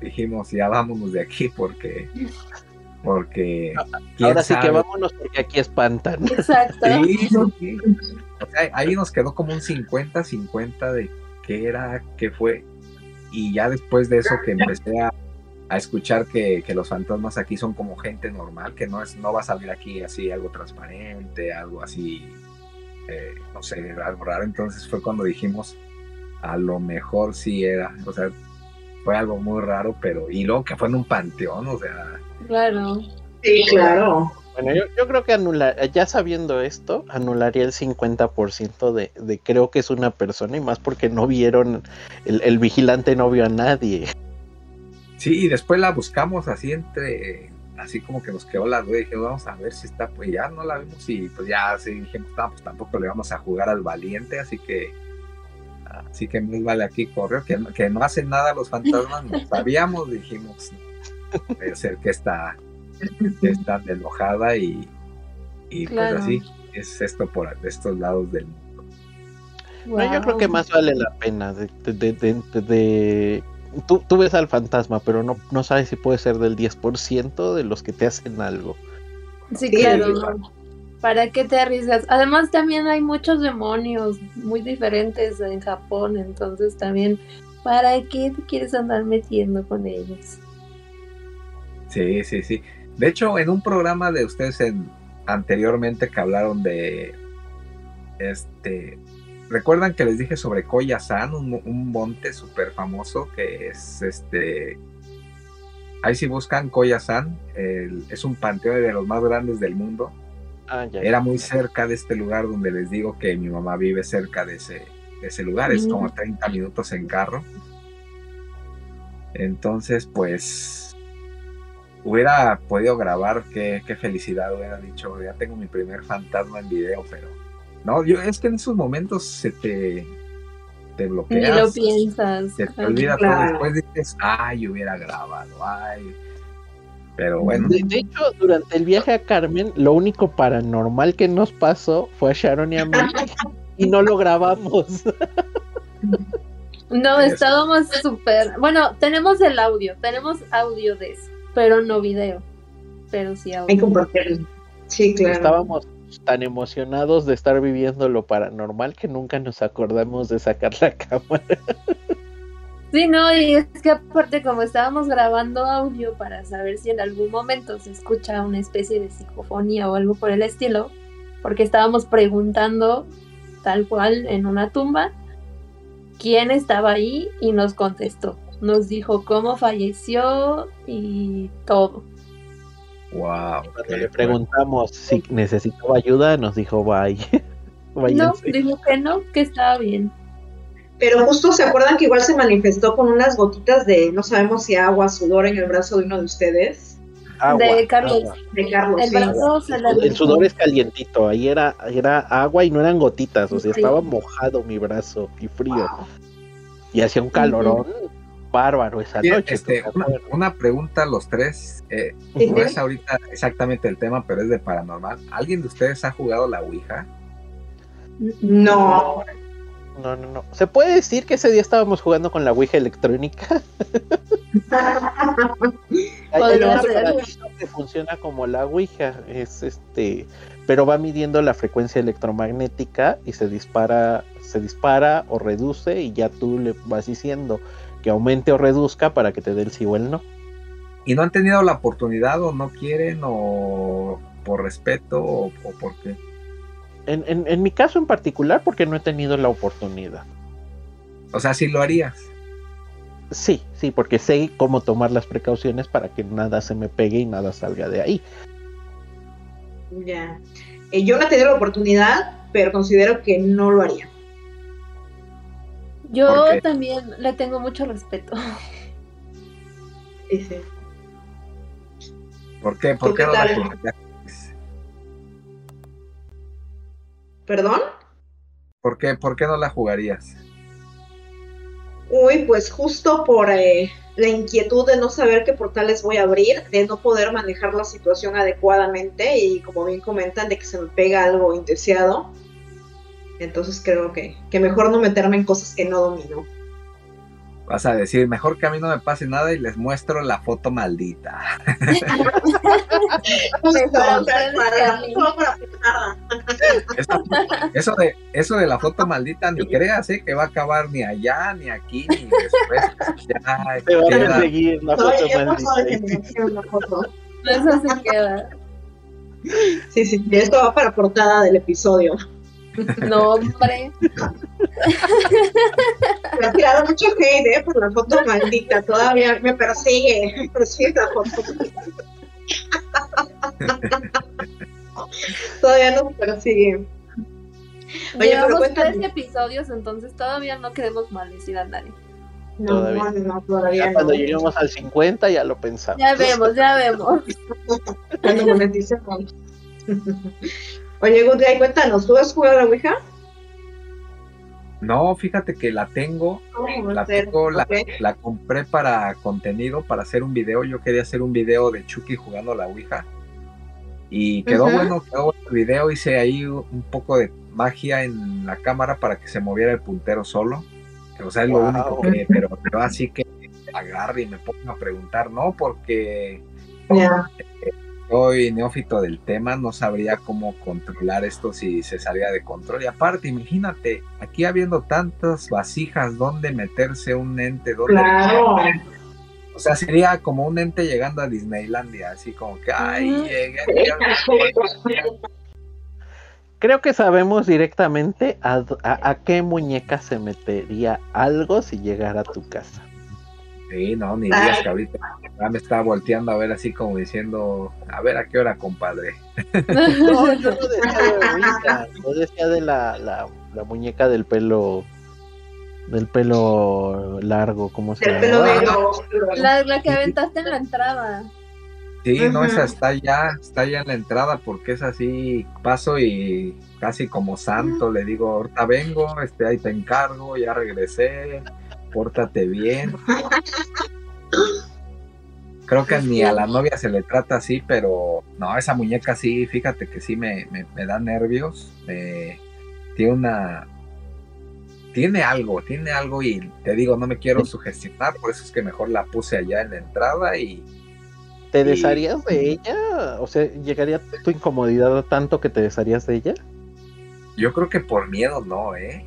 S4: dijimos ya vámonos de aquí porque porque
S3: ahora sí que vámonos porque aquí espantan.
S2: Exacto.
S4: ahí nos quedó como un 50-50 de qué era, qué fue. Y ya después de eso que empecé a, escuchar que, los fantasmas aquí son como gente normal, que no es, no va a salir aquí así algo transparente, algo así, eh, no sé, algo raro. Entonces fue cuando dijimos, a lo mejor sí era, o sea, fue algo muy raro, pero y luego que fue en un panteón, o sea.
S2: Claro.
S1: Sí, claro.
S3: Bueno, yo, creo que anular, ya sabiendo esto, anularía el 50% de, de creo que es una persona y más porque no vieron, el, vigilante no vio a nadie.
S4: Sí, y después la buscamos así entre, así como que nos quedó la duda y dije, vamos a ver si está, pues ya no la vimos y pues ya así dijimos, no, pues tampoco le vamos a jugar al valiente, así que Así que muy vale aquí corrió, que, que no hacen nada los fantasmas, no [LAUGHS] sabíamos, dijimos, puede ser que está, que está enojada y, y pues así es esto por estos lados del mundo.
S3: yo creo que más vale la pena de, de, Tú, tú, ves al fantasma, pero no, no sabes si puede ser del 10% de los que te hacen algo.
S2: Sí, claro. ¿Para qué te arriesgas? Además también hay muchos demonios muy diferentes en Japón, entonces también, ¿para qué te quieres andar metiendo con ellos?
S4: Sí, sí, sí. De hecho, en un programa de ustedes en, anteriormente que hablaron de este recuerdan que les dije sobre Koyasan, un, un monte súper famoso que es este ahí si buscan Koyasan, es un panteón de los más grandes del mundo. Ah, Era muy cerca de este lugar donde les digo que mi mamá vive cerca de ese, ese lugar, es como 30 minutos en carro. Entonces, pues, hubiera podido grabar, qué, felicidad hubiera dicho, ya tengo mi primer fantasma en video, pero no, yo es que en esos momentos se te, te bloqueas.
S2: Ni lo piensas.
S4: Se te olvida todo, después dices, ay, hubiera grabado, ay pero bueno.
S3: De, hecho, durante el viaje a Carmen, lo único paranormal que nos pasó fue a Sharon y a mí y no lo grabamos.
S2: No, estábamos súper. Bueno, tenemos el audio, tenemos audio de eso, pero no video. Pero sí audio.
S1: Hay que Sí, claro.
S3: Estábamos tan emocionados de estar viviendo lo paranormal que nunca nos acordamos de sacar la [LAUGHS] cámara.
S2: Sí, no, y es que aparte como estábamos grabando audio para saber si en algún momento se escucha una especie de psicofonía o algo por el estilo, porque estábamos preguntando tal cual en una tumba quién estaba ahí y nos contestó. Nos dijo cómo falleció y todo.
S4: Wow.
S3: Cuando le preguntamos si necesitaba ayuda, nos dijo bye. [LAUGHS]
S2: no, dijo que no, que estaba bien.
S1: Pero justo se acuerdan que igual se manifestó con unas gotitas de, no sabemos si agua, sudor en el brazo de uno de ustedes.
S2: de Carlos.
S1: De Carlos.
S3: El, sudor es calientito, ahí era, era agua y no eran gotitas, o sea, estaba mojado mi brazo y frío. Y hacía un calorón bárbaro esa noche.
S4: Este, una, pregunta a los tres, eh, no es ahorita exactamente el tema, pero es de paranormal. ¿Alguien de ustedes ha jugado la Ouija?
S1: No.
S3: No, no, no. ¿Se puede decir que ese día estábamos jugando con la Ouija electrónica? [LAUGHS] hay, una que funciona como la Ouija, es este, pero va midiendo la frecuencia electromagnética y se dispara, se dispara o reduce y ya tú le vas diciendo que aumente o reduzca para que te dé el sí o el no.
S4: ¿Y no han tenido la oportunidad o no quieren o por respeto o, o por qué?
S3: En, mi caso en particular, porque no he tenido la oportunidad.
S4: O sea, sí lo harías.
S3: Sí, sí, porque sé cómo tomar las precauciones para que nada se me pegue y nada salga de ahí.
S1: Ya. Eh, yo no he tenido la oportunidad, pero considero que no lo haría.
S2: Yo también le tengo mucho respeto.
S1: Sí, sí.
S4: ¿Por qué? ¿Por
S1: ¿Tú
S4: qué
S1: qué
S4: no la jugarías?
S1: ¿Perdón?
S4: ¿Por qué, ¿Por qué no la jugarías?
S1: Uy, pues justo por eh, la inquietud de no saber qué portales voy a abrir, de no poder manejar la situación adecuadamente y como bien comentan, de que se me pega algo indeseado. Entonces creo que, que mejor no meterme en cosas que no domino.
S4: Vas a decir, mejor que a mí no me pase nada y les muestro la foto maldita. [LAUGHS] Eso, eso de, eso de la foto maldita, ni creas, ¿eh? que va a acabar ni allá, ni aquí, ni después. Ya
S3: Te va a seguir la foto
S1: de
S3: maldita.
S1: la foto.
S2: Eso se queda.
S1: Sí, sí, sí, esto va para portada del episodio.
S2: No, hombre.
S1: Me ha tirado mucho hate, ¿eh? Por la foto maldita. Todavía me persigue. Me persigue la foto. Todavía no me persigue. Oye, pero
S2: Llevamos
S1: cuéntame.
S2: tres episodios, entonces todavía no queremos maldecir a nadie.
S1: No,
S3: Todavía.
S1: no, no, todavía
S3: Ya
S1: no.
S3: cuando lleguemos al 50 ya lo pensamos.
S2: Ya vemos, ya vemos.
S1: Cuando moneticemos. Oye, Guy, cuéntanos, ¿tú has jugado a la Ouija?
S4: No, fíjate que la tengo,
S1: ¿Cómo va a
S4: la tengo, la, compré para contenido, para hacer un video. Yo quería hacer un video de Chucky jugando a la Ouija. Y quedó bueno, quedó bueno el video. Hice ahí un poco de magia en la cámara para que se moviera el puntero solo. O sea, es lo único que, pero, pero así que agarre y me pongo a preguntar, no, porque. Soy neófito del tema, no sabría cómo controlar esto si se salía de control. Y aparte, imagínate, aquí habiendo tantas vasijas, ¿dónde meterse un ente? ¿Dónde
S1: Claro.
S4: O sea, sería como un ente llegando a Disneylandia, así como que, ay, llegué [LAUGHS]
S3: Creo que sabemos directamente a, a- a qué muñeca se metería algo si llegara a tu casa.
S4: Sí, no, ni digas que ahorita ya me estaba volteando a ver así como diciendo, a ver a qué hora, compadre.
S3: No, [LAUGHS] yo no decía de Ouija, yo decía de la, la, la muñeca del pelo del pelo largo, ¿cómo se
S1: Del pelo
S3: llama?
S1: negro.
S2: La, la que aventaste en la entrada.
S4: Sí, no, esa está ya, está ya en la entrada porque es así, paso y casi como santo le digo, ahorita vengo, este, ahí te encargo, ya regresé, pórtate bien. [LAUGHS] Creo que ni a la novia se le trata así, pero no, esa muñeca sí, fíjate que sí me, me, me da nervios. me- tiene una. Tiene algo, tiene algo y te digo, no me quiero sugestionar, por eso es que mejor la puse allá en la entrada y
S3: ¿Te
S4: Y-
S3: desharías de ella? O sea, ¿llegaría tu incomodidad tanto que te desharías de ella?
S4: yo creo que por miedo no, ¿eh?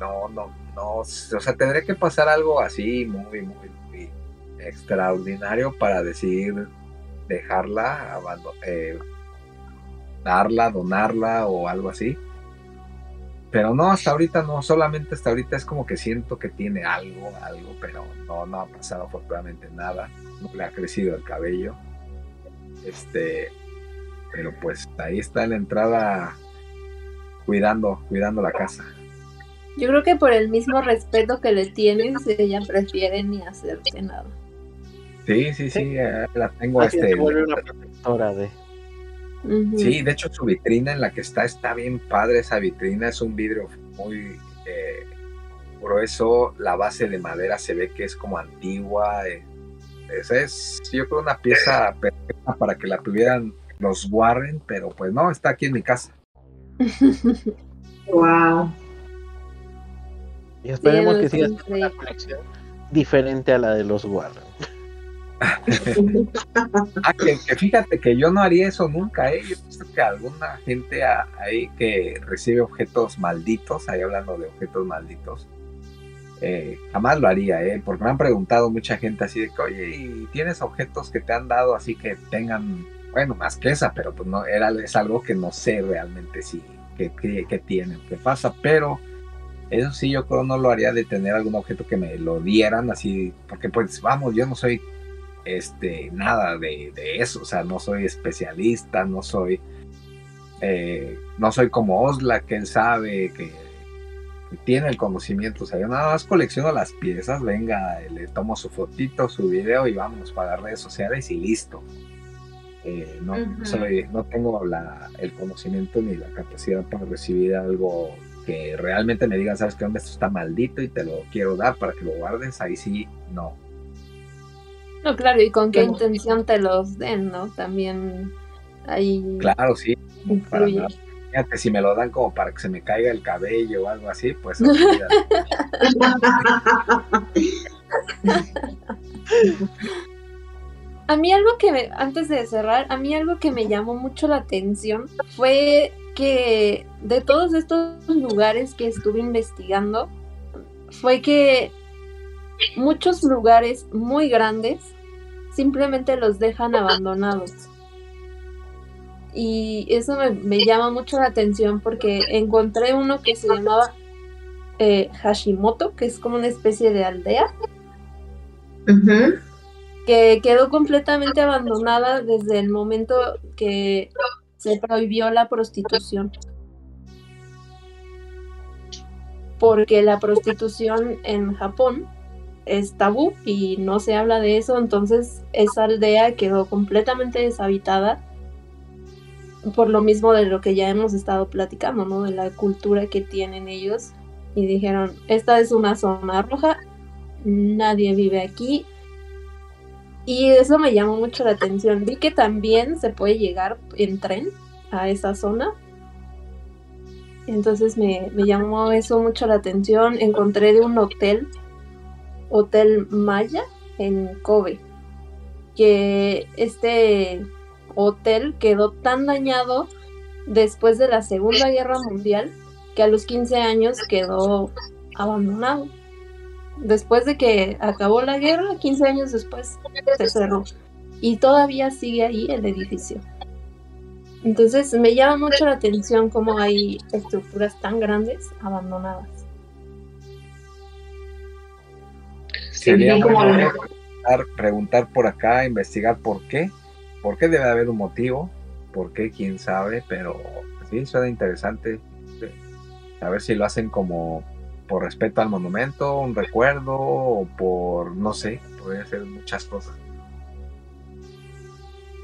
S4: No, no, no, o sea, tendría que pasar algo así muy, muy, muy extraordinario para decidir dejarla, eh, darla, donarla o algo así. Pero no, hasta ahorita no, solamente hasta ahorita es como que siento que tiene algo, algo, pero no, no ha pasado afortunadamente nada, no le ha crecido el cabello. Este, pero pues ahí está la entrada cuidando, cuidando la casa.
S2: Yo creo que por el mismo respeto que le tienes, ella prefiere ni hacerte nada.
S4: Sí, sí, sí, eh, la tengo este.
S3: se vuelve una protectora de.
S4: Sí, de hecho su vitrina en la que está está bien padre esa vitrina, es un vidrio muy eh, grueso, la base de madera se ve que es como antigua, eh, esa es yo creo una pieza perfecta para que la tuvieran los Warren, pero pues no, está aquí en mi casa. [LAUGHS]
S1: Wow.
S3: Y esperemos
S2: Sí,
S3: que siga siendo una colección diferente a la de los Warren. [LAUGHS]
S4: Ah, que, que fíjate que yo no haría eso nunca, ¿eh? Yo he visto que alguna gente a- ahí que recibe objetos malditos, ahí hablando de objetos malditos, eh, jamás lo haría, ¿eh? Porque me han preguntado mucha gente así de que, oye, ¿y tienes objetos que te han dado así que tengan, bueno, más que esa, pero pues no, era, es algo que no sé realmente si, que, que, que tienen, qué pasa, pero eso sí yo creo no lo haría de tener algún objeto que me lo dieran así, porque pues vamos, yo no soy este nada de, de eso, o sea, no soy especialista, no soy eh, no soy como Osla que él sabe que, tiene el conocimiento. O sea, yo nada más colecciono las piezas, venga, le tomo su fotito, su video y vamos para las redes sociales y listo. Eh, no, soy, no tengo la, el conocimiento ni la capacidad para recibir algo que realmente me digan, sabes que esto está maldito y te lo quiero dar para que lo guardes, ahí sí, no.
S2: No, claro, y con qué intención te los den, ¿no? También ahí.
S4: Claro, sí. Fíjate, si me lo dan como para que se me caiga el cabello o algo así, pues. [LAUGHS] [LAUGHS]
S2: a mí algo que, me, antes de cerrar, a mí algo que me llamó mucho la atención fue que de todos estos lugares que estuve investigando, fue que muchos lugares muy grandes simplemente los dejan abandonados. Y eso me, llama mucho la atención porque encontré uno que se llamaba eh, Hashimoto, que es como una especie de aldea, que quedó completamente abandonada desde el momento que se prohibió la prostitución. Porque la prostitución en Japón es tabú y no se habla de eso, entonces esa aldea quedó completamente deshabitada por lo mismo de lo que ya hemos estado platicando, ¿no? De la cultura que tienen ellos y dijeron, esta es una zona roja, nadie vive aquí, y eso me llamó mucho la atención. Vi que también se puede llegar en tren a esa zona. Entonces me, llamó eso mucho la atención. Encontré de un hotel, Hotel Maya, en Kobe. Que este hotel quedó tan dañado después de la Segunda Guerra Mundial que a los 15 años quedó abandonado después de que acabó la guerra, 15 años después, se cerró. Y todavía sigue ahí el edificio. Entonces me llama mucho la atención cómo hay estructuras tan grandes abandonadas.
S4: Sería preguntar, por acá, investigar por qué. ¿Por qué debe haber un motivo? ¿Por qué? ¿Quién sabe? Pero sí, suena interesante. A ver si lo hacen como por respeto al monumento, un recuerdo, o por, no sé, puede ser muchas cosas.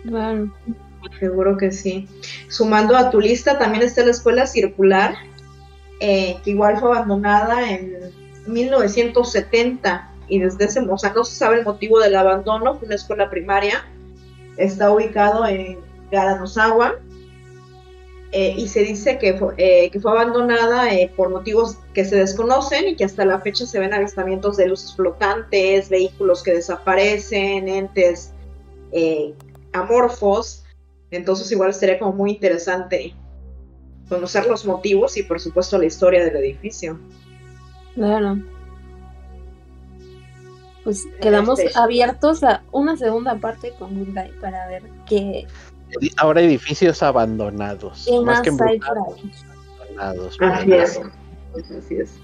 S1: Bueno, seguro que sí. Sumando a tu lista, también está la escuela circular, eh, que igual fue abandonada en 1970 y desde ese, o sea, no se sabe el motivo del abandono, fue una escuela primaria, está ubicado en Garanosawa, eh, y se dice que fue, eh, que fue abandonada eh, por motivos que se desconocen y que hasta la fecha se ven avistamientos de luces flotantes, vehículos que desaparecen, entes amorfos. Entonces igual sería como muy interesante conocer los motivos y por supuesto la historia del edificio.
S2: Claro. Pues quedamos este, abiertos a una segunda parte con Hyundai para ver qué,
S3: ahora edificios abandonados. más, que
S1: abandonados. Así es. Así es.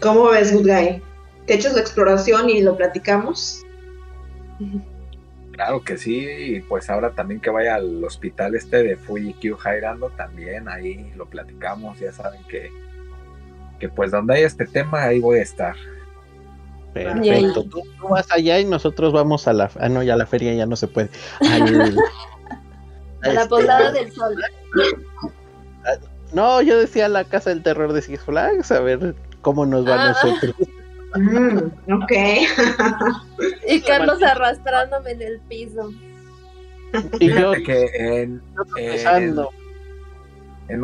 S1: ¿Cómo ves, Good Guy? ¿Te echas la exploración y lo platicamos?
S4: Claro que sí, y pues ahora también que vaya al hospital este de Fuji Q Jairando, también ahí lo platicamos, ya saben que, que pues donde hay este tema, ahí voy a estar.
S3: Perfecto. Tú, vas allá y nosotros vamos a la. Ah, no, ya la feria ya no se puede. [LAUGHS]
S2: a la posada del sol.
S3: No, yo decía la casa del terror de Six Flags, a ver cómo nos va a ah. nosotros.
S1: Mm, ok.
S2: y Carlos arrastrándome en el piso.
S4: Y yo que en, en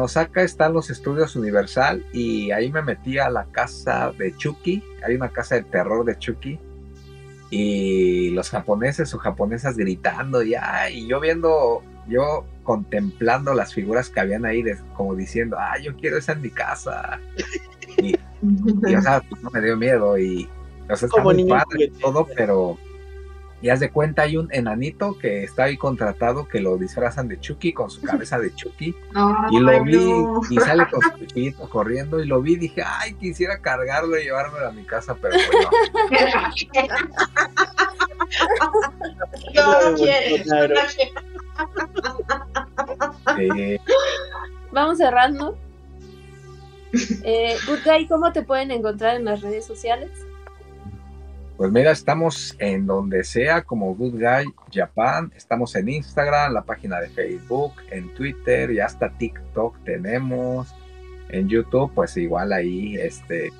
S4: Osaka están los estudios Universal y ahí me metí a la casa de Chucky. Hay una casa de terror de Chucky. Y los japoneses o japonesas gritando y, y yo viendo, yo contemplando las figuras que habían ahí, como diciendo, ah, yo quiero esa en mi casa. Y, o sea, pues, no me dio miedo y, o sea, está muy padre todo, pero y haz de cuenta, hay un enanito que está ahí contratado que lo disfrazan de Chucky con su [LAUGHS] cabeza de Chucky. y lo vi y sale con su chiquito corriendo y lo vi y dije, ay, quisiera cargarlo y llevármelo a mi casa, pero bueno. [LAUGHS]
S1: Yo no quiero.
S2: Vamos cerrando. Eh, Good Guy, ¿cómo te pueden encontrar en las redes sociales?
S4: Pues mira, estamos en donde sea como Good Guy Japan, estamos en Instagram, la página de Facebook, en Twitter y hasta TikTok tenemos. En YouTube, pues igual ahí, este,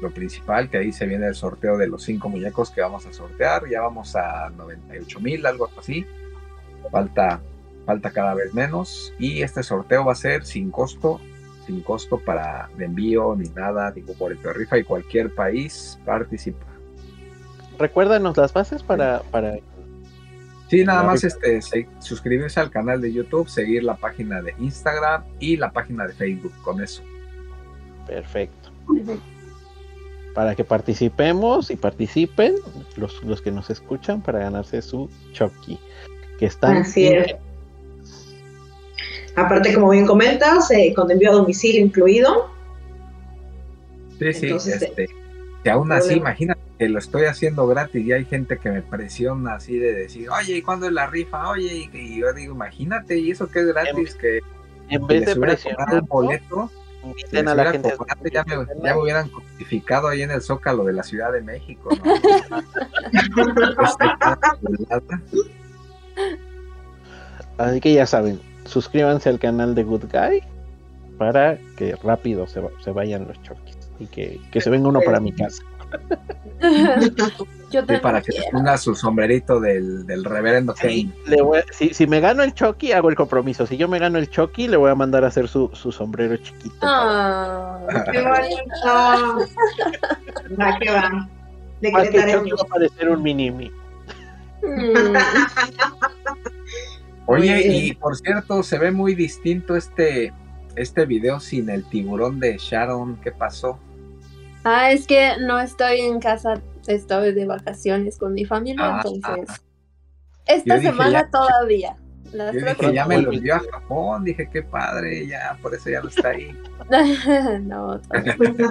S4: lo principal, que ahí se viene el sorteo de los cinco muñecos que vamos a sortear. Ya vamos a 98 mil, algo así. Falta, falta cada vez menos. Y este sorteo va a ser sin costo, sin costo para de envío ni nada, ningún boleto de rifa y cualquier país participa.
S3: Recuérdanos las bases para, para
S4: Sí, nada más este, suscribirse al canal de YouTube, seguir la página de Instagram y la página de Facebook, con eso.
S3: Perfecto. Para que participemos y participen los, los que nos escuchan para ganarse su Chucky. Que están.
S1: Así es. Aparte, como bien comentas, eh, con envío a domicilio incluido.
S4: Sí, sí, este, que aún así, imagínate que lo estoy haciendo gratis y hay gente que me presiona así de decir, oye, ¿y cuándo es la rifa? Oye, y, yo digo, imagínate, y eso que es gratis, que
S3: en vez de presionar
S4: el boleto,
S3: a la gente
S4: ya, me, ya, me, hubieran codificado ahí en el Zócalo de la Ciudad de México. [LAUGHS]
S3: Así que ya saben, suscríbanse al canal de Good Guy para que rápido se, se vayan los choques y que, que se venga uno para mi casa. [LAUGHS]
S2: Yo
S4: para que se ponga su sombrerito del, del reverendo Kane.
S3: si, si, me gano el Chucky, hago el compromiso. Si yo me gano el Chucky, le voy a mandar a hacer su, su sombrero chiquito.
S2: Ah, [LAUGHS]
S1: ¡Qué bonito! va, que va.
S3: Más que Chucky va a parecer un mini
S2: mm.
S4: Oye, y por cierto, se ve muy distinto este, este video sin el tiburón de Sharon. ¿Qué pasó?
S2: Ah, es que no estoy en casa, estoy de vacaciones con mi familia,
S4: Ah,
S2: entonces. Esta
S4: dije,
S2: semana
S4: ya-
S2: todavía. Las
S4: Yo dije, ya me lo envió a Japón. Dije, qué padre, ya, por eso ya no está ahí. [LAUGHS]
S2: no, todavía.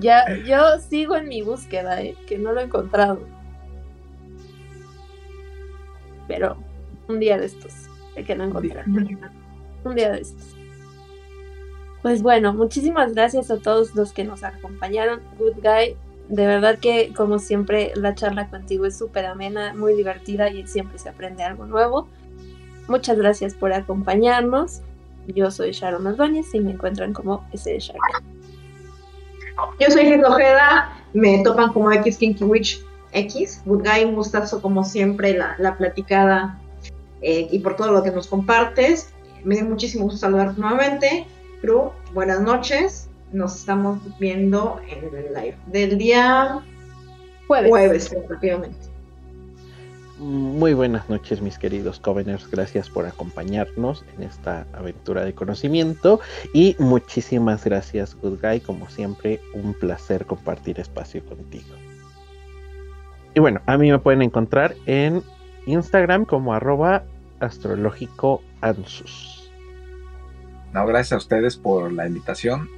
S2: ya, yo sigo en mi búsqueda, eh, que no lo he encontrado. Pero un día de estos, de que no encontré. Un día de estos. Pues bueno, muchísimas gracias a todos los que nos acompañaron. Good Guy, de verdad que como siempre la charla contigo es súper amena, muy divertida y siempre se aprende algo nuevo. Muchas gracias por acompañarnos. Yo soy Sharon Ordóñez y me encuentran como ese Sharon.
S1: Yo soy Gis Ojeda, me topan como X Kinky Witch X. Good Guy, un gustazo como siempre la, la platicada eh, y por todo lo que nos compartes. Me dio muchísimo gusto saludarte nuevamente. Cru, buenas noches. Nos estamos viendo en el live del día
S2: Jueves.
S1: jueves, efectivamente.
S3: Muy buenas noches, mis queridos Coveners. Gracias por acompañarnos en esta aventura de conocimiento. Y muchísimas gracias, Good Guy. Como siempre, un placer compartir espacio contigo. Y bueno, a mí me pueden encontrar en Instagram como arroba astrológico ansus.
S4: No, gracias a ustedes por la invitación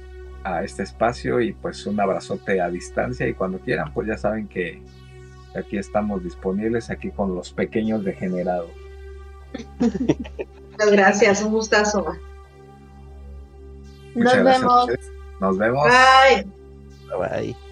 S4: a este espacio y pues un abrazote a distancia y cuando quieran pues ya saben que aquí estamos disponibles aquí con los pequeños degenerados.
S1: Muchas gracias, un gustazo.
S2: Nos
S4: Muchas gracias a
S2: vemos.
S4: ustedes. Nos vemos.
S1: Bye.
S3: Bye bye.